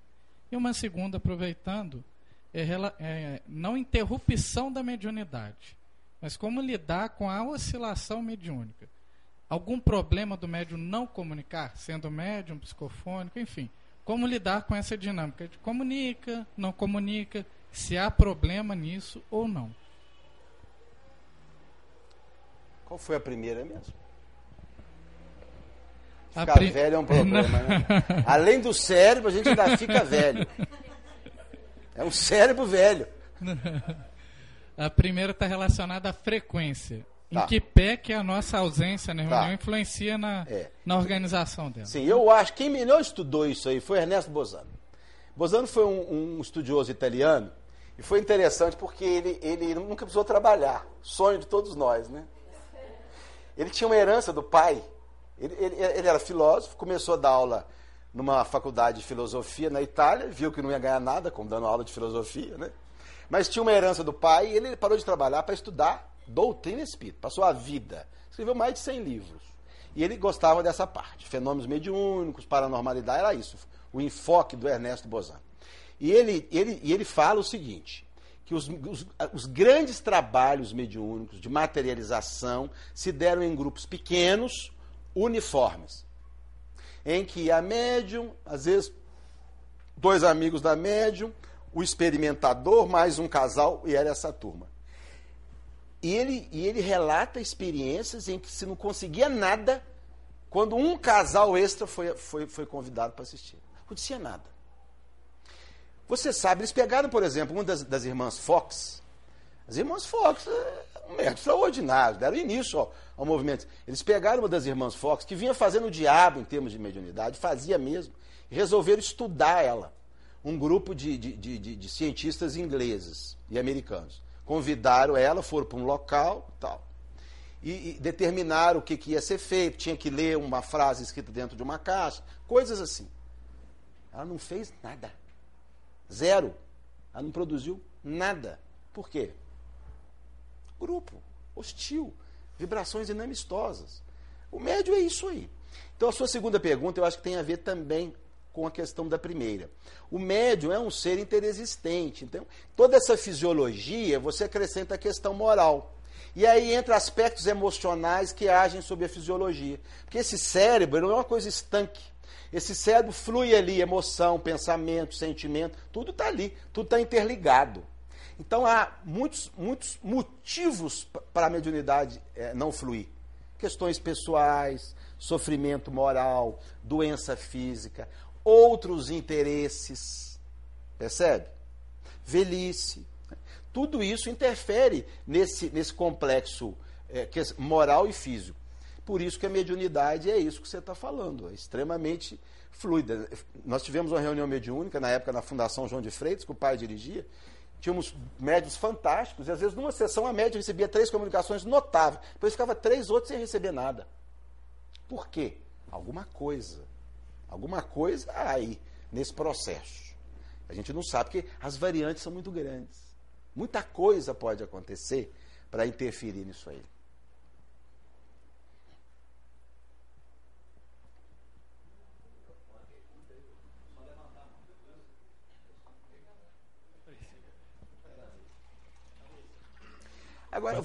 E uma segunda, aproveitando, é, é não interrupção da mediunidade, mas como lidar com a oscilação mediúnica. Algum problema do médium não comunicar, sendo médium, psicofônico, enfim. Como lidar com essa dinâmica de comunica, não comunica, se há problema nisso ou não. Qual foi a primeira mesmo? Ficar pri... velho é um problema, né? Além do cérebro, a gente ainda fica velho. É um cérebro velho. A primeira está relacionada à frequência. Tá. Em que pé que a nossa ausência na reunião tá. influencia na, é. na organização dela? Sim, eu acho que quem melhor estudou isso aí foi Ernesto Bozano. Bozano foi um, um estudioso italiano e foi interessante porque ele, ele nunca precisou trabalhar. Sonho de todos nós, né? Ele tinha uma herança do pai ele, ele, ele, era filósofo, começou a dar aula numa faculdade de filosofia na Itália, viu que não ia ganhar nada como dando aula de filosofia, né? Mas tinha uma herança do pai e ele parou de trabalhar para estudar doutrina espírita. Passou a vida. Escreveu mais de 100 livros. E ele gostava dessa parte. Fenômenos mediúnicos, paranormalidade, era isso. O enfoque do Ernesto Bozan. E ele, ele, e ele fala o seguinte: que os, os, os, grandes trabalhos mediúnicos de materialização se deram em grupos pequenos, uniformes, em que a médium, às vezes dois amigos da médium, o experimentador, mais um casal, e era essa turma. E ele, e ele relata experiências em que se não conseguia nada quando um casal extra foi, foi, foi convidado para assistir. Não acontecia nada. Você sabe, eles pegaram, por exemplo, uma das, das irmãs Fox. As irmãs Fox, é um método extraordinário, deram início ao, ao movimento. Eles pegaram uma das irmãs Fox, que vinha fazendo o diabo em termos de mediunidade, fazia mesmo, e resolveram estudar ela. Um grupo de, de, de, de cientistas ingleses e americanos. Convidaram ela, foram para um local tal. E, e, determinaram o que, que ia ser feito, tinha que ler uma frase escrita dentro de uma caixa, coisas assim. Ela não fez nada. Zero. Ela não produziu nada. Por quê? Grupo hostil vibrações inamistosas. O médio é isso aí. Então, a sua segunda pergunta eu acho que tem a ver também com a questão da primeira. O médio é um ser interexistente. Então, toda essa fisiologia, você acrescenta a questão moral. E aí entra aspectos emocionais que agem sobre a fisiologia. Porque esse cérebro não é uma coisa estanque. Esse cérebro flui ali, emoção, pensamento, sentimento, tudo está ali, tudo está interligado. Então há muitos, muitos motivos para a mediunidade é, não fluir. Questões pessoais, sofrimento moral, doença física, outros interesses. Percebe? Velhice. Tudo isso interfere nesse, nesse complexo é, moral e físico. Por isso que a mediunidade é isso que você está falando, é extremamente fluida. Nós tivemos uma reunião mediúnica na época na Fundação João de Freitas, que o pai dirigia. Tínhamos médios fantásticos, e às vezes numa sessão a média recebia três comunicações notáveis, depois ficava três outros sem receber nada. Por quê? Alguma coisa. Alguma coisa aí nesse processo. A gente não sabe, porque as variantes são muito grandes. Muita coisa pode acontecer para interferir nisso aí. Agora,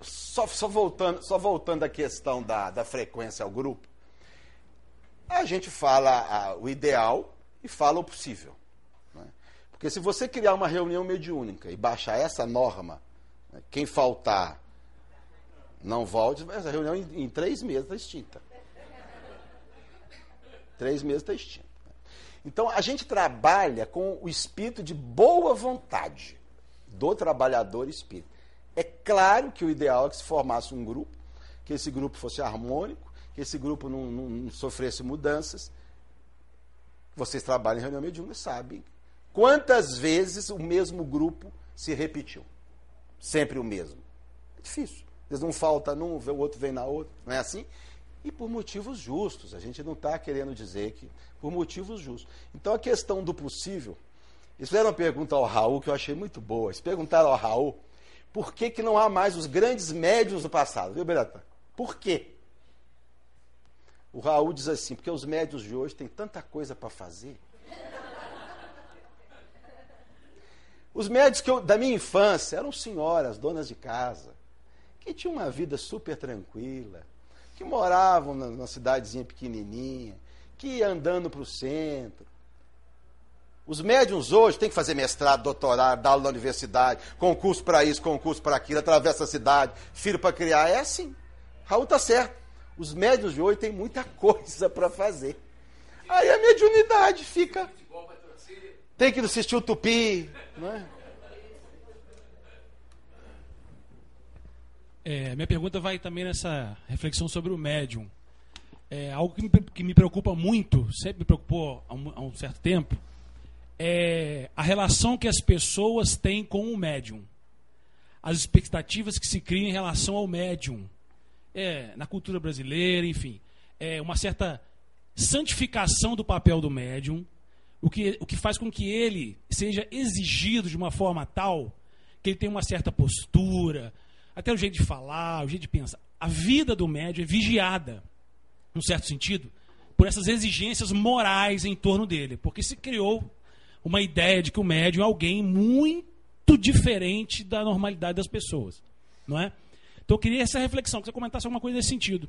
só, só, voltando, só voltando à questão da, da frequência ao grupo, a gente fala a, o ideal e fala o possível. Né? Porque se você criar uma reunião mediúnica e baixar essa norma, né, quem faltar não volte, essa reunião em, em três meses está extinta. Três meses está extinta. Então a gente trabalha com o espírito de boa vontade do trabalhador espírita. É claro que o ideal é que se formasse um grupo, que esse grupo fosse harmônico, que esse grupo não, não, não sofresse mudanças. Vocês trabalham em reunião mediúnica sabem quantas vezes o mesmo grupo se repetiu. Sempre o mesmo. É difícil. Às vezes um falta num, o outro vem na outra. Não é assim? E por motivos justos. A gente não está querendo dizer que. Por motivos justos. Então a questão do possível. Eles fizeram uma pergunta ao Raul que eu achei muito boa. Eles perguntaram ao Raul por que, que não há mais os grandes médios do passado, viu, Berata? Por quê? O Raul diz assim, porque os médios de hoje têm tanta coisa para fazer. Os médios que eu, da minha infância eram senhoras, donas de casa, que tinham uma vida super tranquila, que moravam na, na cidadezinha pequenininha, que ia andando para o centro, os médiums hoje têm que fazer mestrado, doutorado, dar aula na universidade, concurso para isso, concurso para aquilo, atravessa a cidade, filho para criar. É assim. Raul está certo. Os médiums de hoje têm muita coisa para fazer. Aí a mediunidade fica. Tem que assistir o tupi. Não é? É, minha pergunta vai também nessa reflexão sobre o médium. É, algo que me, que me preocupa muito, sempre me preocupou há um, há um certo tempo, é, a relação que as pessoas têm com o médium. As expectativas que se criam em relação ao médium. É, na cultura brasileira, enfim. É uma certa santificação do papel do médium, o que, o que faz com que ele seja exigido de uma forma tal que ele tenha uma certa postura, até o jeito de falar, o jeito de pensar. A vida do médium é vigiada, num certo sentido, por essas exigências morais em torno dele, porque se criou uma ideia de que o médium é alguém muito diferente da normalidade das pessoas, não é? Então eu queria essa reflexão, que você comentasse alguma coisa nesse sentido.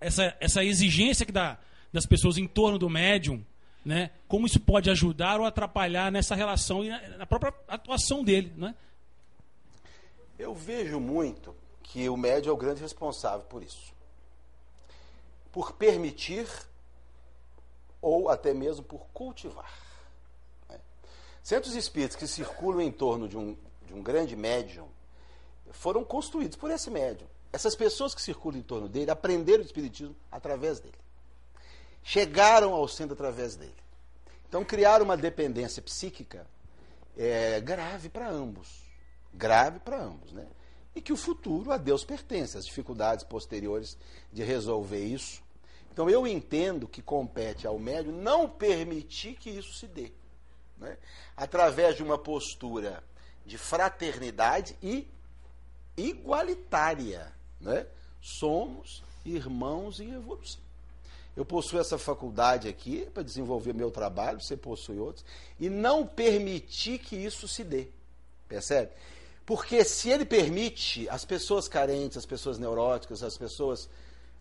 Essa, essa exigência que dá das pessoas em torno do médium, né? Como isso pode ajudar ou atrapalhar nessa relação e na, própria atuação dele, né? Eu vejo muito que o médium é o grande responsável por isso. Por permitir ou até mesmo por cultivar. Centros espíritas que circulam em torno de um, de um grande médium foram construídos por esse médium. Essas pessoas que circulam em torno dele aprenderam o espiritismo através dele. Chegaram ao centro através dele. Então criaram uma dependência psíquica é, grave para ambos. Grave para ambos, né? E que o futuro a Deus pertence, as dificuldades posteriores de resolver isso. Então eu entendo que compete ao médium não permitir que isso se dê né? através de uma postura de fraternidade e igualitária. Né? Somos irmãos em evolução. Eu possuo essa faculdade aqui para desenvolver meu trabalho, você possui outros, e não permitir que isso se dê. Percebe? Porque se ele permite, as pessoas carentes, as pessoas neuróticas, as pessoas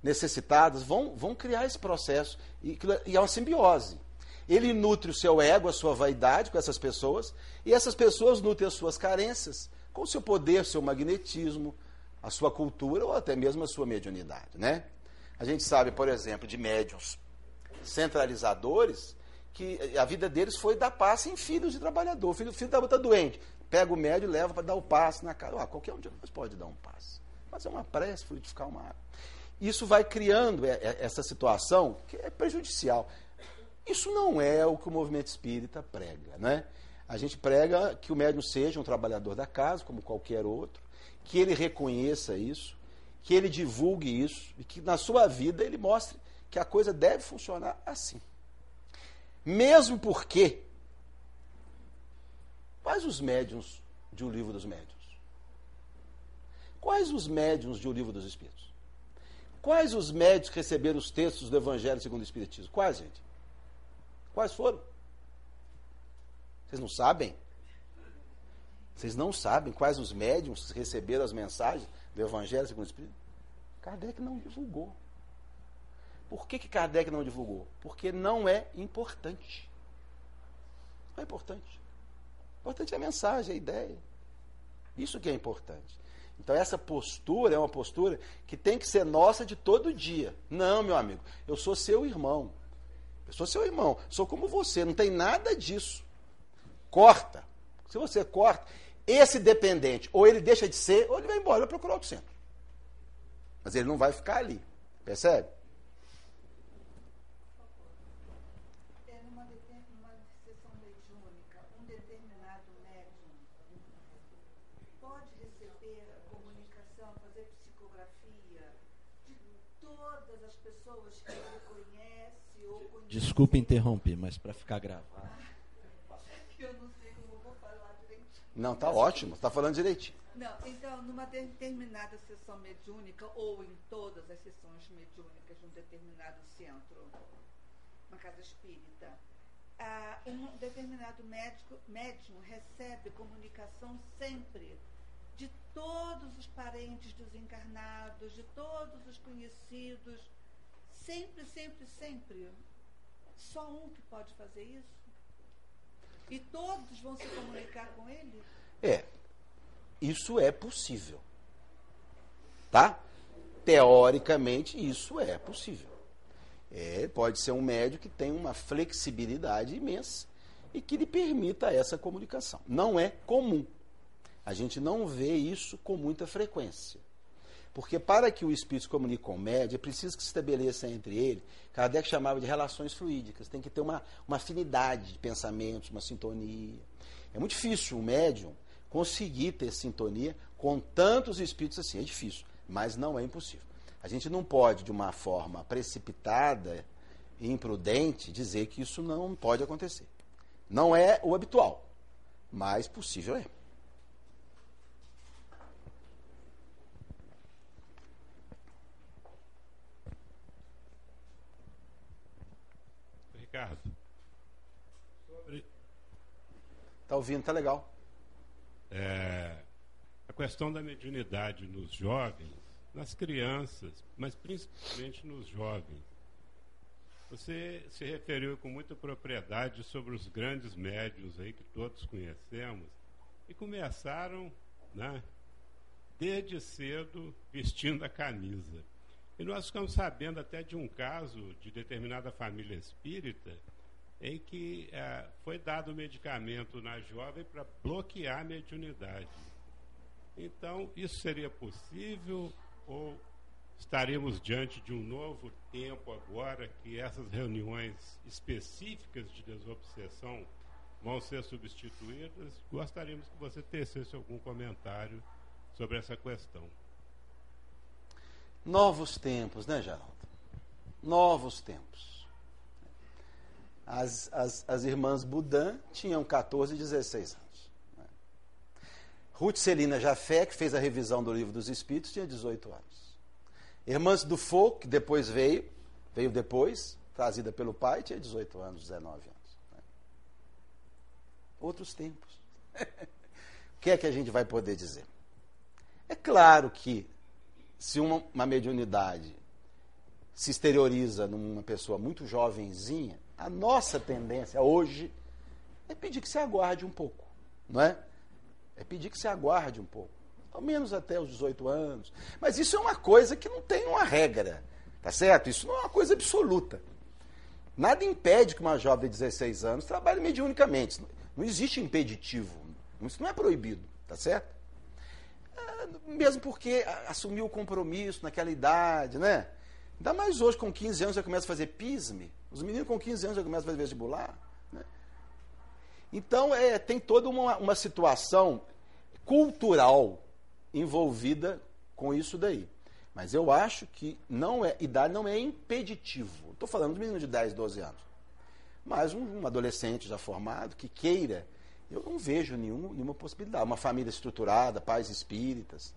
necessitadas vão, vão criar esse processo e, e é uma simbiose. Ele nutre o seu ego, a sua vaidade com essas pessoas, e essas pessoas nutrem as suas carências com o seu poder, seu magnetismo, a sua cultura ou até mesmo a sua mediunidade, né? A gente sabe, por exemplo, de médiums centralizadores que a vida deles foi dar passe em filhos de trabalhador. O filho, o está doente, pega o médio e leva para dar o passe na casa. Ah, qualquer um de nós pode dar um passe. Fazer uma prece, fluidificar uma água. Isso vai criando essa situação que é prejudicial. Isso não é o que o movimento espírita prega, né? A gente prega que o médium seja um trabalhador da casa, como qualquer outro, que ele reconheça isso, que ele divulgue isso e que na sua vida ele mostre que a coisa deve funcionar assim. Mesmo porque quais os médiums de O Livro dos Médiuns? Quais os médiums de O Livro dos Espíritos? Quais os médios que receberam os textos do Evangelho segundo o Espiritismo? Quais, gente? Quais foram? Vocês não sabem? Vocês não sabem quais os médiums receberam as mensagens do Evangelho segundo o Espírito? Kardec não divulgou. Por que, que Kardec não divulgou? Porque não é importante. Não é importante. O importante é a mensagem, a ideia. Isso que é importante. Então, essa postura é uma postura que tem que ser nossa de todo dia. Não, meu amigo, eu sou seu irmão. Eu sou seu irmão, sou como você, não tem nada disso. Corta. Se você corta, esse dependente, ou ele deixa de ser, ou ele vai embora, vai procurar outro centro. Mas ele não vai ficar ali. Percebe? Desculpe interromper, mas para ficar gravado. Eu não sei como vou falar direitinho. Não, tá ótimo, está falando direitinho. Não, então, numa determinada sessão mediúnica, ou em todas as sessões mediúnicas de um determinado centro, uma casa espírita, ah, um determinado médico, médium recebe comunicação sempre de todos os parentes desencarnados, de todos os conhecidos, sempre, sempre, sempre. Só um que pode fazer isso? E todos vão se comunicar com ele? É. Isso é possível. Tá? Teoricamente, isso é possível. É, pode ser um médio que tem uma flexibilidade imensa e que lhe permita essa comunicação. Não é comum. A gente não vê isso com muita frequência. Porque para que o espírito se comunique com o médio, é preciso que se estabeleça entre ele, Kardec chamava de relações fluídicas, tem que ter uma, uma afinidade de pensamentos, uma sintonia. É muito difícil o médium conseguir ter sintonia com tantos espíritos assim, é difícil, mas não é impossível. A gente não pode, de uma forma precipitada e imprudente, dizer que isso não pode acontecer. Não é o habitual, mas possível é. Ricardo. Sobre. Tá ouvindo, tá legal. É, a questão da mediunidade nos jovens, nas crianças, mas principalmente nos jovens. Você se referiu com muita propriedade sobre os grandes médios aí que todos conhecemos e começaram, né, desde cedo vestindo a camisa. E nós ficamos sabendo até de um caso de determinada família espírita em que é, foi dado medicamento na jovem para bloquear a mediunidade. Então, isso seria possível ou estaremos diante de um novo tempo agora que essas reuniões específicas de desobsessão vão ser substituídas? Gostaríamos que você tecesse algum comentário sobre essa questão. Novos tempos, né, Geraldo? Novos tempos. As, as, as irmãs Budan tinham 14 e 16 anos. Né? Ruth Celina Jafé, que fez a revisão do livro dos Espíritos, tinha 18 anos. Irmãs do Fogo, que depois veio, veio depois, trazida pelo pai, tinha 18 anos, 19 anos. Né? Outros tempos. que é que a gente vai poder dizer? É claro que se uma, uma mediunidade se exterioriza numa pessoa muito jovenzinha, a nossa tendência hoje é pedir que se aguarde um pouco, não é? É pedir que se aguarde um pouco, ao menos até os 18 anos. Mas isso é uma coisa que não tem uma regra, tá certo? Isso não é uma coisa absoluta. Nada impede que uma jovem de 16 anos trabalhe mediunicamente. Não existe impeditivo. Isso não é proibido, tá certo? É, mesmo porque assumiu o compromisso naquela idade, né? Ainda mais hoje, com 15 anos, já começa a fazer PISME. Os meninos com 15 anos já começam a fazer vestibular. Né? Então, é, tem toda uma, uma situação cultural envolvida com isso daí. Mas eu acho que não é, idade não é impeditivo. Estou falando dos meninos de 10, 12 anos. Mas um, um, adolescente já formado que queira, eu não vejo nenhum, nenhuma possibilidade. Uma família estruturada, pais espíritas,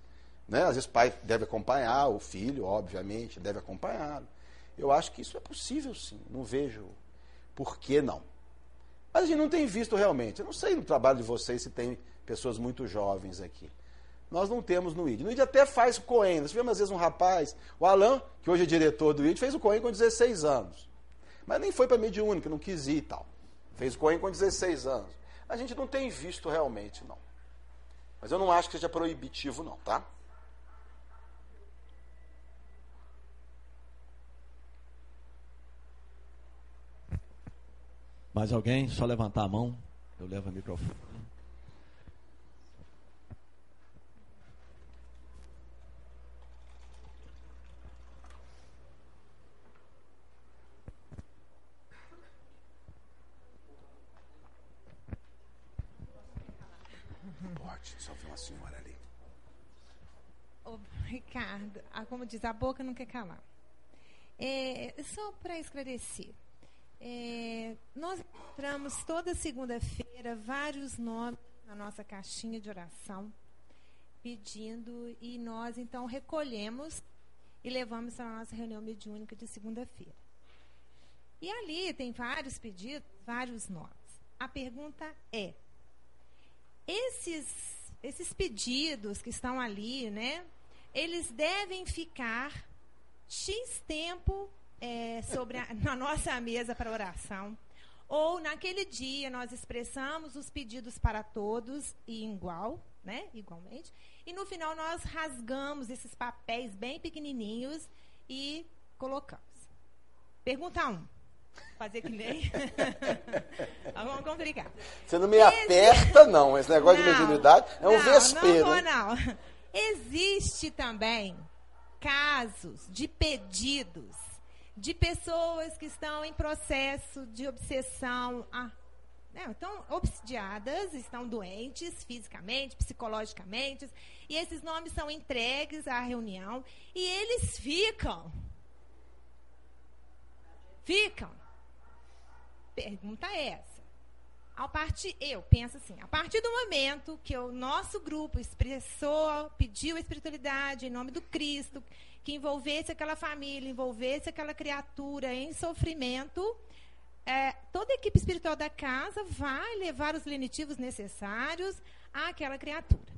né? Às vezes o pai deve acompanhar, o filho, obviamente, deve acompanhá-lo. Eu acho que isso é possível sim. Não vejo por que não. Mas a gente não tem visto realmente. Eu não sei no trabalho de vocês se tem pessoas muito jovens aqui. Nós não temos no ID. No ID até faz Coen. Nós tivemos às vezes um rapaz, o Alan, que hoje é diretor do ID, fez o Coen com 16 anos. Mas nem foi para mediúnica, não quis ir e tal. Fez o Coen com 16 anos. A gente não tem visto realmente, não. Mas eu não acho que seja proibitivo, não, tá? Mais alguém? Só levantar a mão. Eu levo o microfone. Só vi uma senhora ali. Ricardo, ah, como diz, a boca não quer calar. É, só para esclarecer, é, nós encontramos toda segunda-feira vários nomes na nossa caixinha de oração, pedindo, e nós então recolhemos e levamos para a nossa reunião mediúnica de segunda-feira. E ali tem vários pedidos, vários nomes. A pergunta é: esses, esses pedidos que estão ali, né? Eles devem ficar X tempo é, sobre a, na nossa mesa para oração. Ou naquele dia nós expressamos os pedidos para todos e igual, né? Igualmente. E no final nós rasgamos esses papéis bem pequenininhos e colocamos. Pergunta 1. Um. Fazer que nem. Vamos complicar. Você não me Esse... aperta, não. Esse negócio não, de mediunidade é um não, vespeiro. Não, não, não. Existe também casos de pedidos de pessoas que estão em processo de obsessão. Ah, né, estão obsidiadas, estão doentes fisicamente, psicologicamente, e esses nomes são entregues à reunião e eles ficam. Ficam. Pergunta é essa. A partir, eu penso assim, a partir do momento que o nosso grupo expressou, pediu a espiritualidade em nome do Cristo, que envolvesse aquela família, envolvesse aquela criatura em sofrimento, é, toda a equipe espiritual da casa vai levar os lenitivos necessários àquela criatura.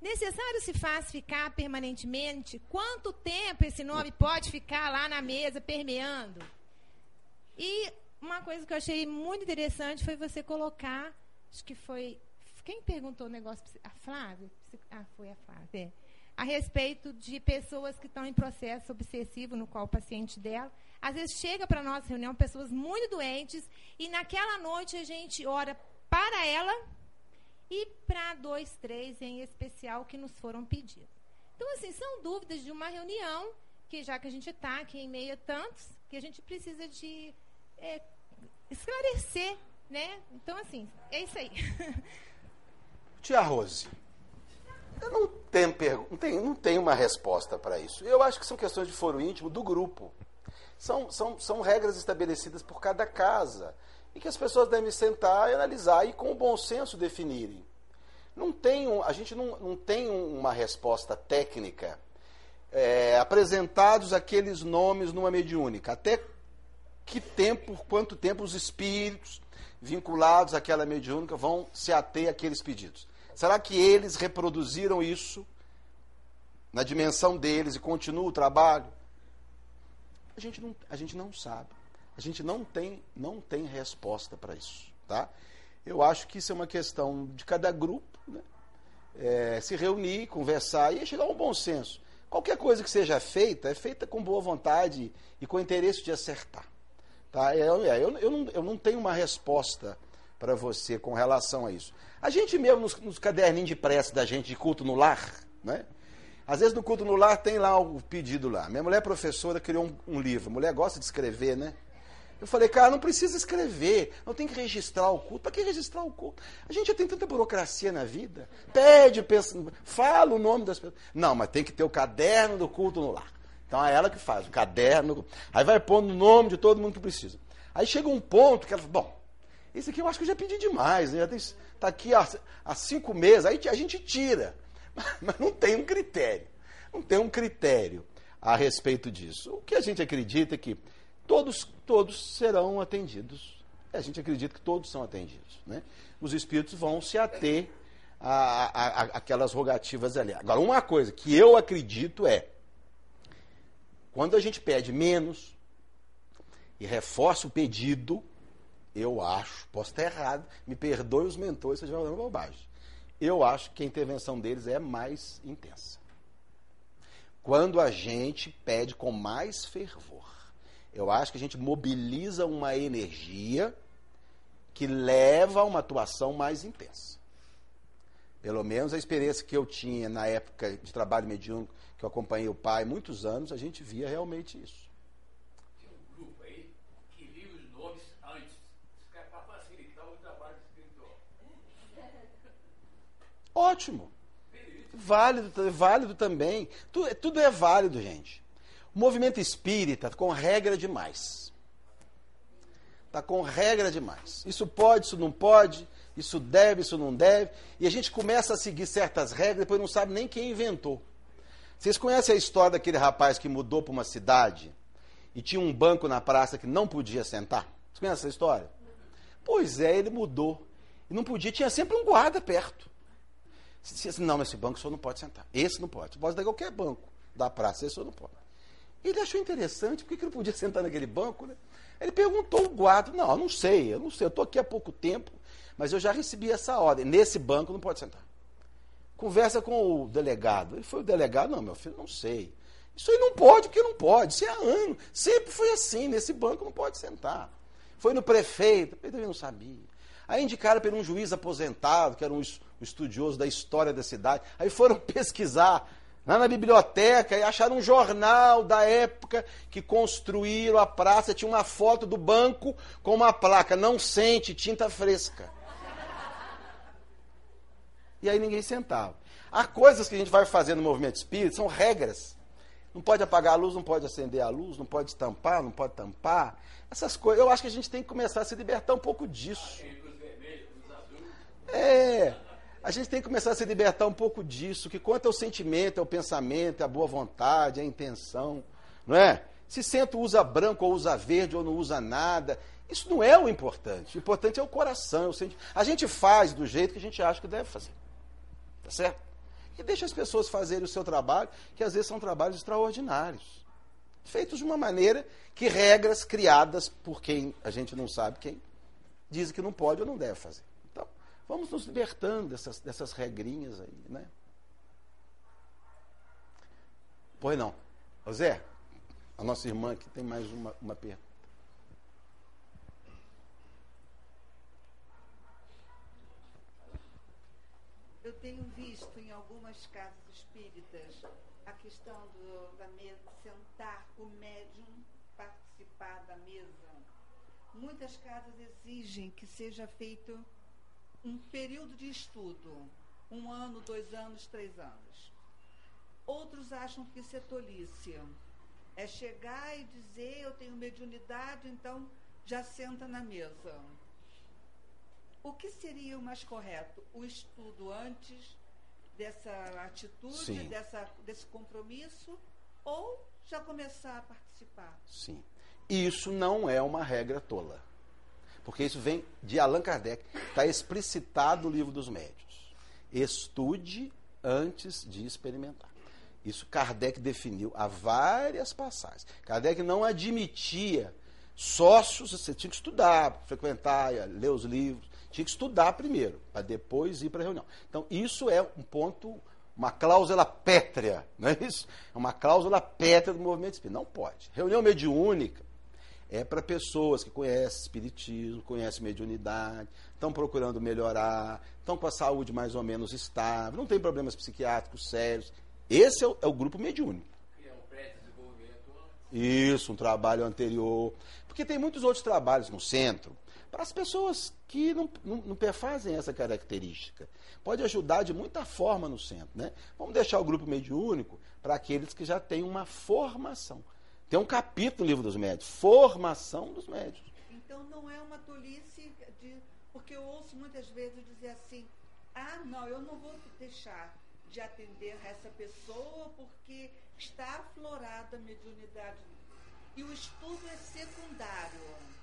Necessário se faz ficar permanentemente? Quanto tempo esse nome pode ficar lá na mesa permeando? E uma coisa que eu achei muito interessante foi você colocar, acho que foi. Quem perguntou o negócio? A Flávia? Ah, foi a Flávia. É a respeito de pessoas que estão em processo obsessivo, no qual o paciente dela. Às vezes chega para a nossa reunião pessoas muito doentes e naquela noite a gente ora para ela e para dois, três em especial que nos foram pedidos. Então, assim, são dúvidas de uma reunião que já que a gente está aqui em meio a tantos, que a gente precisa de é, esclarecer, né? Então, assim, é isso aí. Tia Rose, eu não tenho, não tenho, não tenho uma resposta para isso. Eu acho que são questões de foro íntimo do grupo. São, são, são regras estabelecidas por cada casa e que as pessoas devem sentar e analisar e com bom senso definirem. Não tem um, a gente não, não tem uma resposta técnica é, apresentados aqueles nomes numa mediúnica. Até que tempo, por quanto tempo os espíritos vinculados àquela mediúnica vão se ater àqueles pedidos. Será que eles reproduziram isso na dimensão deles e continuam o trabalho? A gente não, a gente não sabe. A gente não tem, não tem resposta para isso. Tá? Eu acho que isso é uma questão de cada grupo né? é, se reunir, conversar e chegar a um bom senso. Qualquer coisa que seja feita é feita com boa vontade e com interesse de acertar. Tá? Eu, é, eu, eu, não, eu não tenho uma resposta para você com relação a isso. A gente mesmo, nos, nos caderninhos de prece da gente de culto no lar, né? Às vezes no culto no lar tem lá o pedido lá. Minha mulher professora criou um, um livro. A mulher gosta de escrever, né? Eu falei, cara, não precisa escrever, não tem que registrar o culto. Para que registrar o culto? A gente já tem tanta burocracia na vida. Pede, pensa, fala o nome das pessoas. Não, mas tem que ter o caderno do culto no lar. Então é ela que faz, o caderno. Aí vai pondo o nome de todo mundo que precisa. Aí chega um ponto que ela fala, bom, esse aqui eu acho que eu já pedi demais, né? Está aqui há, há cinco meses, aí a gente tira. Mas não tem um critério. Não tem um critério a respeito disso. O que a gente acredita é que todos, todos serão atendidos. A gente acredita que todos são atendidos. Né? Os espíritos vão se ater a, a, a, aquelas rogativas ali. Agora, uma coisa que eu acredito é, quando a gente pede menos e reforça o pedido, eu acho, posso estar errado, me perdoe os mentores se eu estiver falando bobagem. Eu acho que a intervenção deles é mais intensa. Quando a gente pede com mais fervor. Eu acho que a gente mobiliza uma energia que leva a uma atuação mais intensa. Pelo menos a experiência que eu tinha na época de trabalho mediúnico, que eu acompanhei o pai muitos anos, a gente via realmente isso. Tem um grupo aí que lia os nomes antes, para facilitar o trabalho espiritual. Ótimo. Válido, válido também. Tudo, tudo é válido, gente. O movimento espírita com regra demais. Está com regra demais. Isso pode, isso não pode, isso deve, isso não deve. E a gente começa a seguir certas regras, depois não sabe nem quem inventou. Vocês conhecem a história daquele rapaz que mudou para uma cidade e tinha um banco na praça que não podia sentar? Vocês conhecem essa história? Pois é, ele mudou. E não podia, tinha sempre um guarda perto. Não, esse banco o senhor não pode sentar. Esse não pode. Você pode dar qualquer banco da praça, esse o senhor não pode. Ele achou interessante, por que não podia sentar naquele banco? Né? Ele perguntou ao guarda, não, eu não sei, eu não sei, eu estou aqui há pouco tempo, mas eu já recebi essa ordem, nesse banco não pode sentar. Conversa com o delegado. Ele foi o delegado, não, meu filho, não sei. Isso aí não pode, porque não pode. Isso é há ano. Sempre foi assim, nesse banco não pode sentar. Foi no prefeito, ele também não sabia. Aí indicaram para um juiz aposentado, que era um estudioso da história da cidade. Aí foram pesquisar lá na biblioteca e acharam um jornal da época que construíram a praça, tinha uma foto do banco com uma placa, não sente tinta fresca. E aí ninguém sentava. Há coisas que a gente vai fazer no movimento espírita, são regras. Não pode apagar a luz, não pode acender a luz, não pode tampar, não pode tampar. Essas coisas, eu acho que a gente tem que começar a se libertar um pouco disso. É, a gente tem que começar a se libertar um pouco disso, que quanto ao sentimento, ao pensamento, à boa vontade, à intenção, não é? Se sento usa branco ou usa verde ou não usa nada, isso não é o importante. O importante é o coração. A gente faz do jeito que a gente acha que deve fazer. Tá certo? E deixa as pessoas fazerem o seu trabalho, que às vezes são trabalhos extraordinários. Feitos de uma maneira que regras criadas por quem a gente não sabe quem, dizem que não pode ou não deve fazer. Vamos nos libertando dessas, dessas regrinhas aí, né? Pois não. Zé, a nossa irmã aqui tem mais uma, uma pergunta. Eu tenho visto em algumas casas espíritas a questão do, da mesa, sentar o médium participar da mesa. Muitas casas exigem que seja feito um período de estudo, um ano, dois anos, três anos. Outros acham que isso é tolice. É chegar e dizer eu tenho mediunidade, então já senta na mesa. O que seria o mais correto? O estudo antes dessa atitude, dessa, desse compromisso, ou já começar a participar? Sim. Isso não é uma regra tola. Porque isso vem de Allan Kardec, está explicitado no livro dos médios. Estude antes de experimentar. Isso Kardec definiu a várias passagens. Kardec não admitia sócios, você tinha que estudar, frequentar, ler os livros, tinha que estudar primeiro, para depois ir para a reunião. Então, isso é um ponto, uma cláusula pétrea, não é isso? É uma cláusula pétrea do movimento espírita. Não pode. Reunião mediúnica é para pessoas que conhecem espiritismo, conhecem mediunidade, estão procurando melhorar, estão com a saúde mais ou menos estável, não tem problemas psiquiátricos sérios. Esse é o, é o grupo mediúnico. Isso, um trabalho anterior. Porque tem muitos outros trabalhos no centro para as pessoas que não, não, não perfazem essa característica. Pode ajudar de muita forma no centro. Né? Vamos deixar o grupo mediúnico para aqueles que já têm uma formação. Tem um capítulo no livro dos médios, formação dos médios. Então não é uma tolice de. Porque eu ouço muitas vezes dizer assim, ah não, eu não vou deixar de atender essa pessoa porque está aflorada a mediunidade. E o estudo é secundário.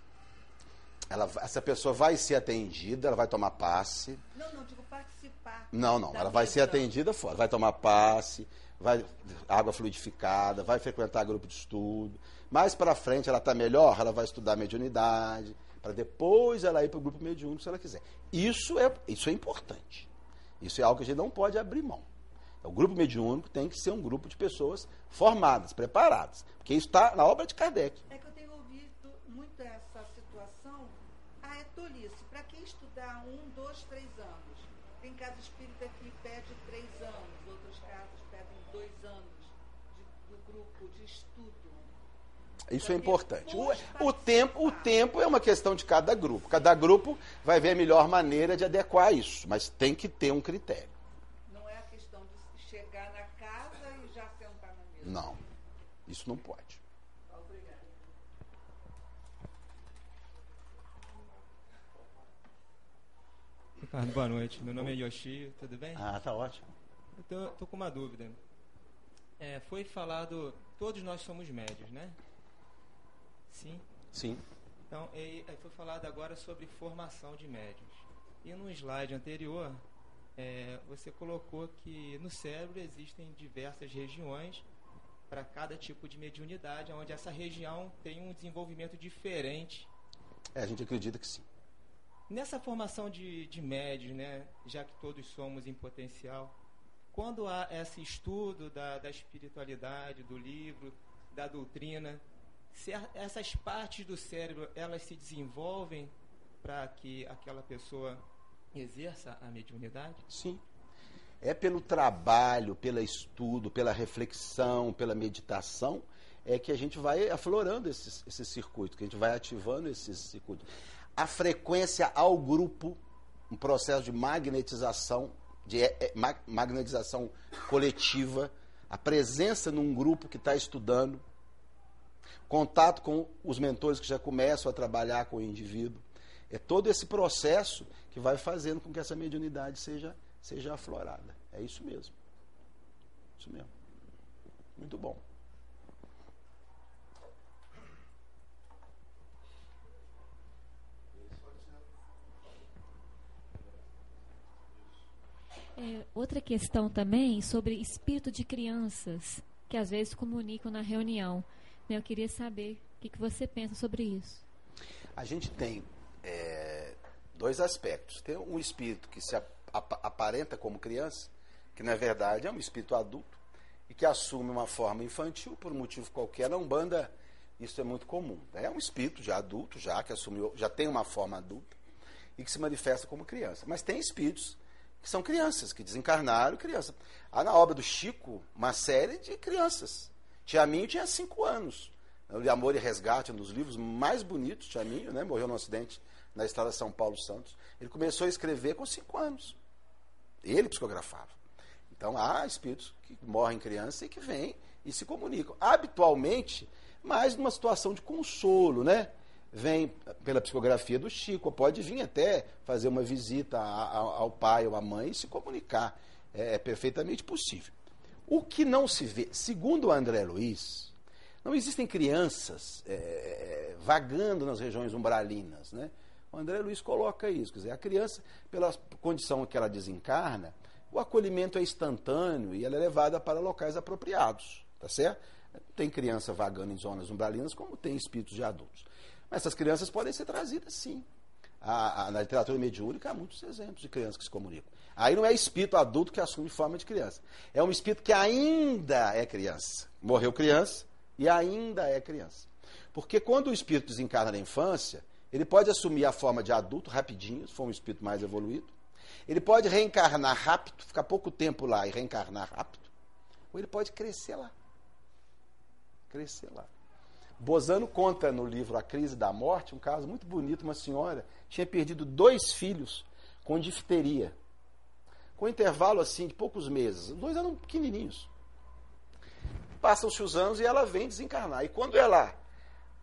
Ela, essa pessoa vai ser atendida, ela vai tomar passe. Não, não, digo participar. Não, não, ela vai ser atendida fora, vai tomar passe, vai água fluidificada, vai frequentar grupo de estudo. Mais para frente ela está melhor, ela vai estudar mediunidade, para depois ela ir para o grupo mediúnico se ela quiser. Isso é, isso é importante. Isso é algo que a gente não pode abrir mão. O grupo mediúnico tem que ser um grupo de pessoas formadas, preparadas. Porque isso está na obra de Kardec. É que eu tenho ouvido muito essa situação. Ah, é tolice. Para que estudar um, dois, três anos? Tem casa espírita que pede três anos, outros casos pedem dois anos de- do grupo de estudo. Isso é Pra importante. O, o tempo, o tempo é uma questão de cada grupo. Cada grupo vai ver a melhor maneira de adequar isso, mas tem que ter um critério. Não é a questão de chegar na casa e já sentar na mesa. Não, isso não pode. Ricardo, boa noite. Meu nome é Yoshi, tudo bem? Ah, tá ótimo. Eu tô, tô com uma dúvida. É, foi falado, todos nós somos médios, né? Sim. Sim. Então, e, aí foi falado agora sobre formação de médios. E no slide anterior, é, você colocou que no cérebro existem diversas regiões para cada tipo de mediunidade, onde essa região tem um desenvolvimento diferente É, a gente acredita que sim. Nessa formação de, de médios, né, já que todos somos em potencial, quando há esse estudo da, da espiritualidade, do livro, da doutrina, se a- essas partes do cérebro elas se desenvolvem para que aquela pessoa exerça a mediunidade? Sim. É pelo trabalho, pelo estudo, pela reflexão, pela meditação, é que a gente vai aflorando esses, esses circuitos, que a gente vai ativando esses circuitos. A frequência ao grupo, um processo de magnetização, de é, é, ma- magnetização coletiva, a presença num grupo que está estudando, contato com os mentores que já começam a trabalhar com o indivíduo. É todo esse processo que vai fazendo com que essa mediunidade seja, seja aflorada. É isso mesmo. Isso mesmo. Muito bom. É, outra questão também sobre espírito de crianças que às vezes comunicam na reunião. né? Eu queria saber o que, que você pensa sobre isso. A gente tem é, dois aspectos. Tem um espírito que se ap- ap- aparenta como criança, que na verdade é um espírito adulto, e que assume uma forma infantil por um motivo qualquer. Na Umbanda, isso é muito comum. É um espírito já adulto, já que assumiu, já tem uma forma adulta, e que se manifesta como criança. Mas tem espíritos que são crianças, que desencarnaram criança. Há na obra do Chico uma série de crianças. Tiaminho tinha cinco anos. De Amor e Resgate, um dos livros mais bonitos, Tiaminho, né? morreu num acidente na estrada São Paulo Santos. Ele começou a escrever com cinco anos. Ele psicografava. Então há espíritos que morrem criança e que vêm e se comunicam. Habitualmente, mais numa situação de consolo, né? Vem pela psicografia do Chico, pode vir até fazer uma visita ao pai ou à mãe e se comunicar. É, é perfeitamente possível. O que não se vê, segundo André Luiz, não existem crianças é, é, vagando nas regiões umbralinas. Né? O André Luiz coloca isso. Quer dizer, a criança, pela condição que ela desencarna, o acolhimento é instantâneo e ela é levada para locais apropriados, tá certo? Tem criança vagando em zonas umbralinas, como tem espíritos de adultos. Essas crianças podem ser trazidas sim. A, a, na literatura mediúnica há muitos exemplos de crianças que se comunicam. Aí não é espírito adulto que assume forma de criança. É um espírito que ainda é criança. Morreu criança e ainda é criança. Porque quando o espírito desencarna na infância, ele pode assumir a forma de adulto rapidinho, se for um espírito mais evoluído. Ele pode reencarnar rápido, ficar pouco tempo lá e reencarnar rápido. Ou ele pode crescer lá. Crescer lá. Bozano conta no livro A Crise da Morte um caso muito bonito. Uma senhora tinha perdido dois filhos com difteria. Com intervalo assim de poucos meses. Os dois eram pequenininhos. Passam-se os anos e ela vem desencarnar. E quando ela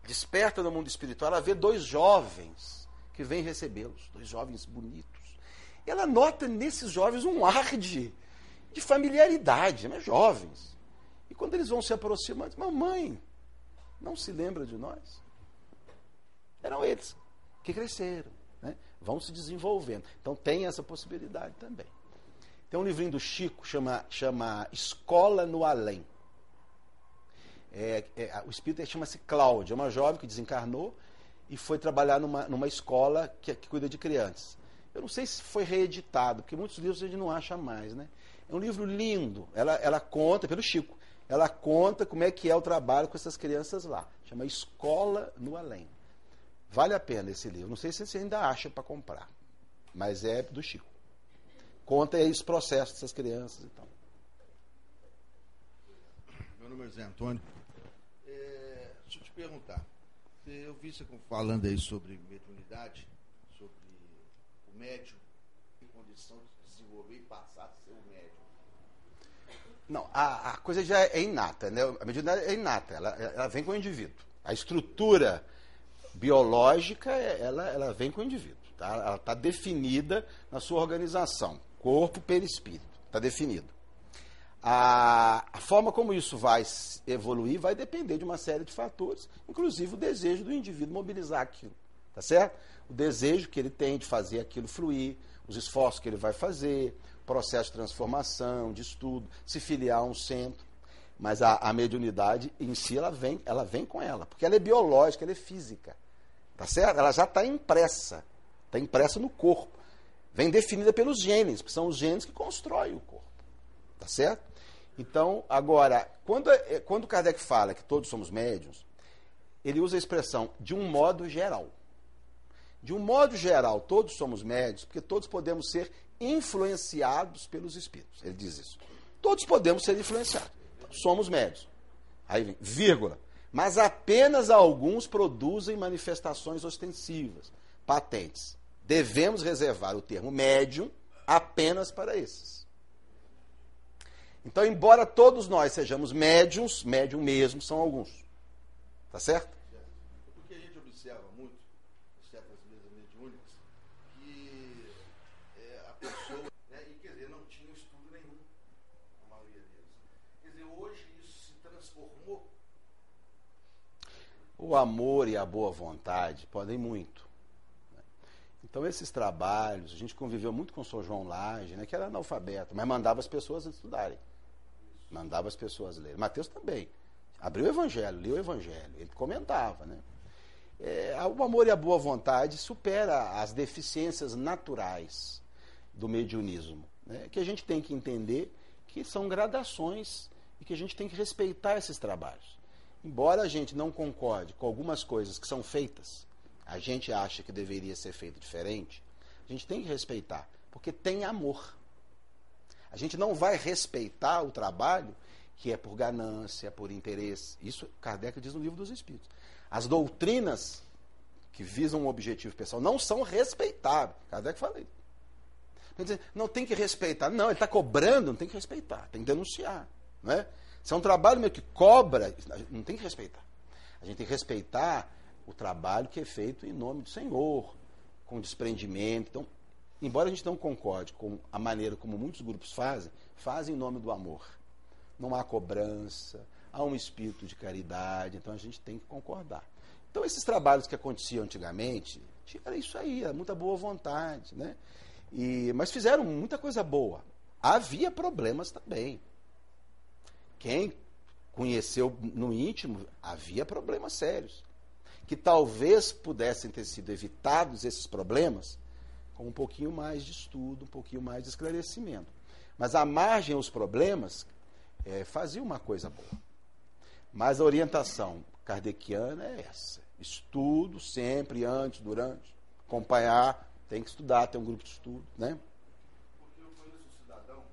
desperta no mundo espiritual, ela vê dois jovens que vêm recebê-los, dois jovens bonitos. Ela nota nesses jovens um ar de, de familiaridade, né? jovens. E quando eles vão se aproximando, mamãe, não se lembra de nós? Eram eles que cresceram, né? vão se desenvolvendo. Então tem essa possibilidade também. Tem um livrinho do Chico, chama, chama Escola no Além. É, é, o espírito chama-se Cláudia, é uma jovem que desencarnou e foi trabalhar numa, numa escola que, que, cuida de crianças. Eu não sei se foi reeditado, porque muitos livros a gente não acha mais, né? É um livro lindo. Ela, ela conta, pelo Chico, ela conta como é que é o trabalho com essas crianças lá. Chama Escola no Além. Vale a pena esse livro. Não sei se você ainda acha para comprar, mas é do Chico. Conta aí os processos dessas crianças e tal. Meu nome é Zé Antônio perguntar. Eu vi você falando aí sobre mediunidade, sobre o médium em condição de desenvolver e passar a ser o médium. Não, a, a coisa já é inata, né? A mediunidade é inata, ela, ela vem com o indivíduo. A estrutura biológica, ela, ela vem com o indivíduo. Tá? Ela está definida na sua organização, corpo, perispírito, está definido. A, a, forma como isso vai evoluir vai depender de uma série de fatores, inclusive o desejo do indivíduo mobilizar aquilo. Tá certo? O desejo que ele tem de fazer aquilo fluir, os esforços que ele vai fazer, processo de transformação, de estudo, se filiar a um centro. Mas a, a mediunidade em si, ela vem, ela vem com ela, porque ela é biológica, ela é física. Tá certo? Ela já está impressa. Está impressa no corpo. Vem definida pelos genes, que são os genes que constroem o corpo. Tá certo? Então, agora, quando, é, quando Kardec fala que todos somos médios, ele usa a expressão de um modo geral. De um modo geral, todos somos médios, porque todos podemos ser influenciados pelos espíritos. Ele diz isso. Todos podemos ser influenciados. Somos médios. Aí vem, vírgula. Mas apenas alguns produzem manifestações ostensivas, patentes. Devemos reservar o termo médium apenas para esses. Então, embora todos nós sejamos médiums, médium mesmo são alguns. Tá certo? Porque a gente observa muito, certas mesas mediúnicas, que é, a pessoa, né, e quer dizer, não tinha estudo nenhum, a maioria deles. Quer dizer, hoje isso se transformou. O amor e a boa vontade podem muito. Né? Então, esses trabalhos, a gente conviveu muito com o Sr. João Lage, né, que era analfabeto, mas mandava as pessoas estudarem. Mandava as pessoas lerem. Mateus também. Abriu o Evangelho, leu o Evangelho. Ele comentava, né? É, o amor e a boa vontade supera as deficiências naturais do mediunismo. Né? Que a gente tem que entender que são gradações e que a gente tem que respeitar esses trabalhos. Embora a gente não concorde com algumas coisas que são feitas, a gente acha que deveria ser feito diferente, a gente tem que respeitar, porque tem amor. A gente não vai respeitar o trabalho que é por ganância, por interesse. Isso Kardec diz no livro dos Espíritos. As doutrinas que visam um objetivo pessoal não são respeitáveis. Kardec fala isso. Não tem que respeitar. Não, ele está cobrando, não tem que respeitar, tem que denunciar. Não é? Se é um trabalho meio que cobra, não tem que respeitar. A gente tem que respeitar o trabalho que é feito em nome do Senhor, com desprendimento. Então, embora a gente não concorde com a maneira como muitos grupos fazem, fazem em nome do amor. Não há cobrança, há um espírito de caridade, então a gente tem que concordar. Então, esses trabalhos que aconteciam antigamente, era isso aí, era muita boa vontade, né? E, mas fizeram muita coisa boa. havia problemas também. Quem conheceu no íntimo, havia problemas sérios. Que talvez pudessem ter sido evitados esses problemas com um pouquinho mais de estudo, um pouquinho mais de esclarecimento. Mas a margem os problemas é, fazia uma coisa boa. Mas a orientação kardeciana é essa. Estudo sempre, antes, durante, acompanhar, tem que estudar, tem um grupo de estudo, né? Porque eu conheço um cidadão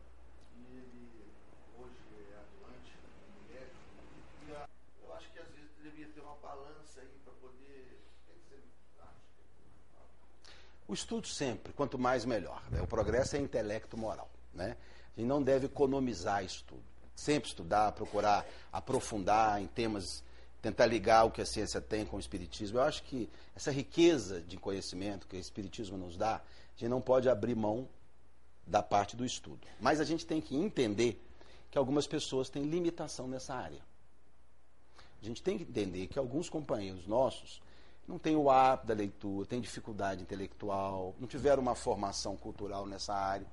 e ele hoje é atuante como médico e a- eu acho que às vezes deveria ter uma balança aí para poder. O que você acha? O estudo sempre, quanto mais melhor. né? O progresso é intelecto moral. Né? A gente não deve economizar estudo. Sempre estudar, procurar aprofundar em temas, tentar ligar o que a ciência tem com o espiritismo. Eu acho que essa riqueza de conhecimento que o espiritismo nos dá, a gente não pode abrir mão da parte do estudo. Mas a gente tem que entender que algumas pessoas têm limitação nessa área. A gente tem que entender que alguns companheiros nossos não têm o hábito da leitura, têm dificuldade intelectual, não tiveram uma formação cultural nessa área.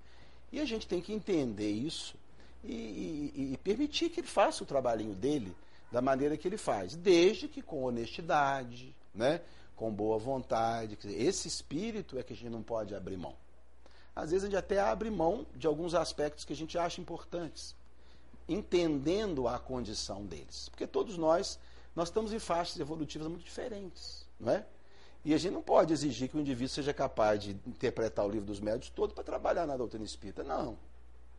E a gente tem que entender isso e, e- e permitir que ele faça o trabalhinho dele da maneira que ele faz, desde que com honestidade, né? com boa vontade. Esse espírito é que a gente não pode abrir mão. Às vezes a gente até abre mão de alguns aspectos que a gente acha importantes entendendo a condição deles. Porque todos nós, nós estamos em faixas evolutivas muito diferentes, não é? E a gente não pode exigir que o indivíduo seja capaz de interpretar o livro dos médios todo para trabalhar na doutrina espírita. Não,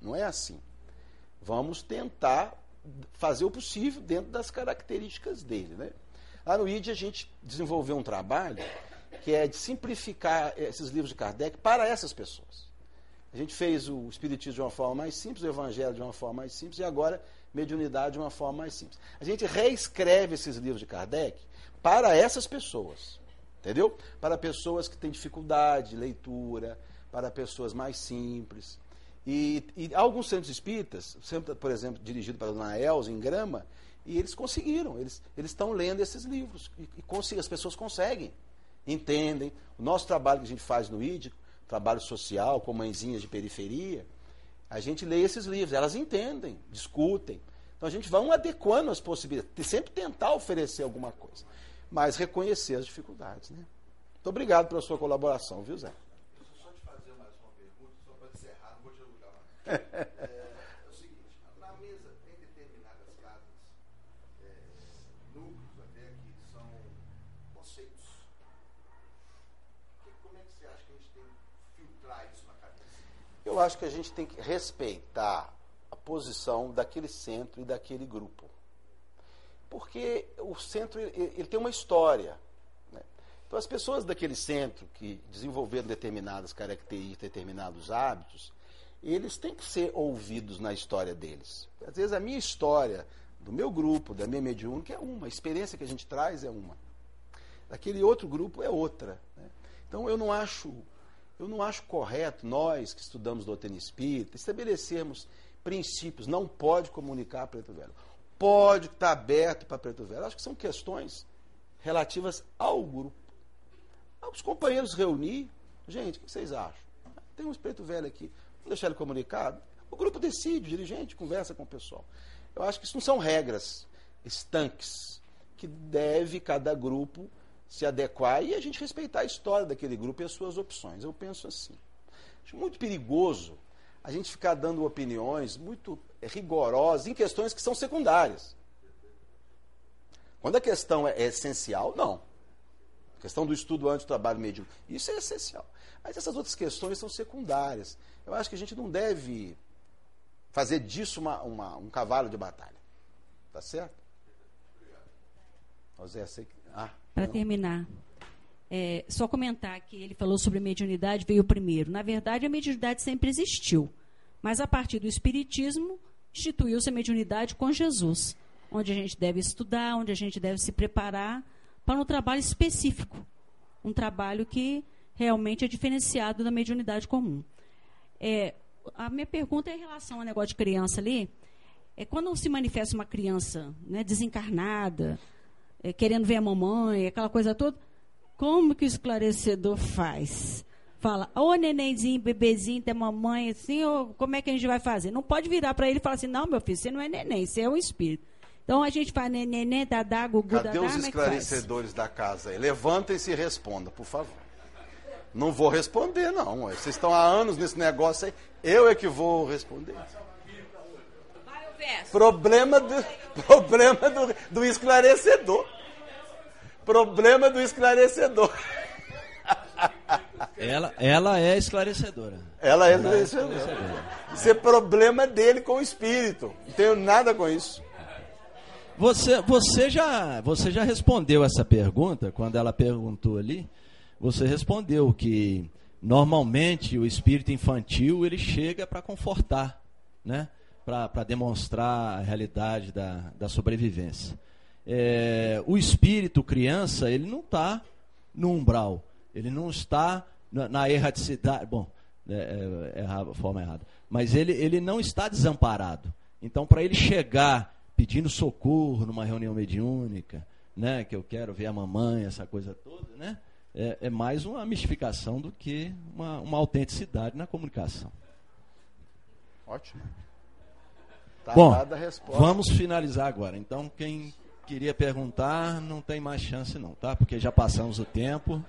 não é assim. Vamos tentar fazer o possível dentro das características dele, né? Lá no ID a gente desenvolveu um trabalho que é de simplificar esses livros de Kardec para essas pessoas. A gente fez o Espiritismo de uma forma mais simples, o Evangelho de uma forma mais simples e agora mediunidade de uma forma mais simples. A gente reescreve esses livros de Kardec para essas pessoas, entendeu? Para pessoas que têm dificuldade de leitura, para pessoas mais simples. E, e alguns centros espíritas, por exemplo, dirigido para a dona Elza, em Grama, e eles conseguiram, eles, estão lendo esses livros. E, e as pessoas conseguem, entendem. O nosso trabalho que a gente faz no ID, trabalho social, com mãezinhas de periferia, a gente lê esses livros, elas entendem, discutem. Então a gente vai um adequando as possibilidades, sempre tentar oferecer alguma coisa, mas reconhecer as dificuldades. Né? Muito obrigado pela sua colaboração, viu, Zé? Deixa eu só te fazer mais uma pergunta, só para encerrar, não vou te alugar mais. É, é o seguinte, na mesa tem determinadas casas, é, núcleos até que são conceitos. Como é que você acha que a gente tem que filtrar isso na cabeça? Eu acho que a gente tem que respeitar a posição daquele centro e daquele grupo. Porque o centro ele, tem uma história. né? Então, as pessoas daquele centro que desenvolveram determinadas características, determinados hábitos, eles têm que ser ouvidos na história deles. Às vezes, a minha história, do meu grupo, da minha mediúnica, é uma, a experiência que a gente traz é uma. Daquele outro grupo é outra. né? Então, eu não acho eu não acho correto nós que estudamos doutrina espírita estabelecermos princípios. Não pode comunicar preto velho. Pode estar aberto para preto velho. Acho que são questões relativas ao grupo. Os companheiros reunir. Gente, o que vocês acham? Tem uns preto velho aqui. Vamos deixar ele comunicado? O grupo decide, o dirigente conversa com o pessoal. Eu acho que isso não são regras estanques que deve cada grupo se adequar e a gente respeitar a história daquele grupo e as suas opções. Eu penso assim. Acho muito perigoso a gente ficar dando opiniões muito rigorosas em questões que são secundárias. Quando a questão é essencial, não. A questão do estudo antes do trabalho médium, isso é essencial. Mas essas outras questões são secundárias. Eu acho que a gente não deve fazer disso uma, uma- um cavalo de batalha. Tá certo? Zé, sei que. Ah, Para terminar, é, só comentar que ele falou sobre mediunidade, veio primeiro. Na verdade, a mediunidade sempre existiu. Mas a partir do Espiritismo, instituiu-se a mediunidade com Jesus, onde a gente deve estudar, onde a gente deve se preparar para um trabalho específico. Um trabalho que realmente é diferenciado da mediunidade comum. É, a minha pergunta é em relação ao negócio de criança ali. É quando se manifesta uma criança né, desencarnada, é, querendo ver a mamãe, aquela coisa toda, como que o esclarecedor faz? Fala, ô nenenzinho, bebezinho, tem mamãe, assim, ou como é que a gente vai fazer? Não pode virar para ele e falar assim, não, meu filho, você não é neném, você é um espírito. Então a gente faz neném, dadá, gugu, Cadê dadá, os como é esclarecedores da casa aí? Levantem-se e respondam, por favor. Não vou responder, não. ué. Vocês estão há anos nesse negócio aí. Eu é que vou responder. Problema do, problema do, do esclarecedor. Problema do esclarecedor. Ela, ela é esclarecedora. Ela é Ela é esclarecedora. esclarecedora. Isso é problema dele com o espírito. Não tenho nada com isso. Você, você, já, você já respondeu essa pergunta, quando ela perguntou ali, você respondeu que normalmente o espírito infantil ele chega para confortar, né? para demonstrar a realidade da, da sobrevivência. É, o espírito criança, ele não está no umbral, ele não está na, na erraticidade, bom, é, é, é a forma errada, mas ele, ele não está desamparado. Então, para ele chegar pedindo socorro numa reunião mediúnica, né, que eu quero ver a mamãe, essa coisa toda, né, é, é mais uma mistificação do que uma, uma autenticidade na comunicação. Ótimo. Tá Bom, vamos finalizar agora. Então, quem queria perguntar, não tem mais chance não, tá? Porque já passamos o tempo.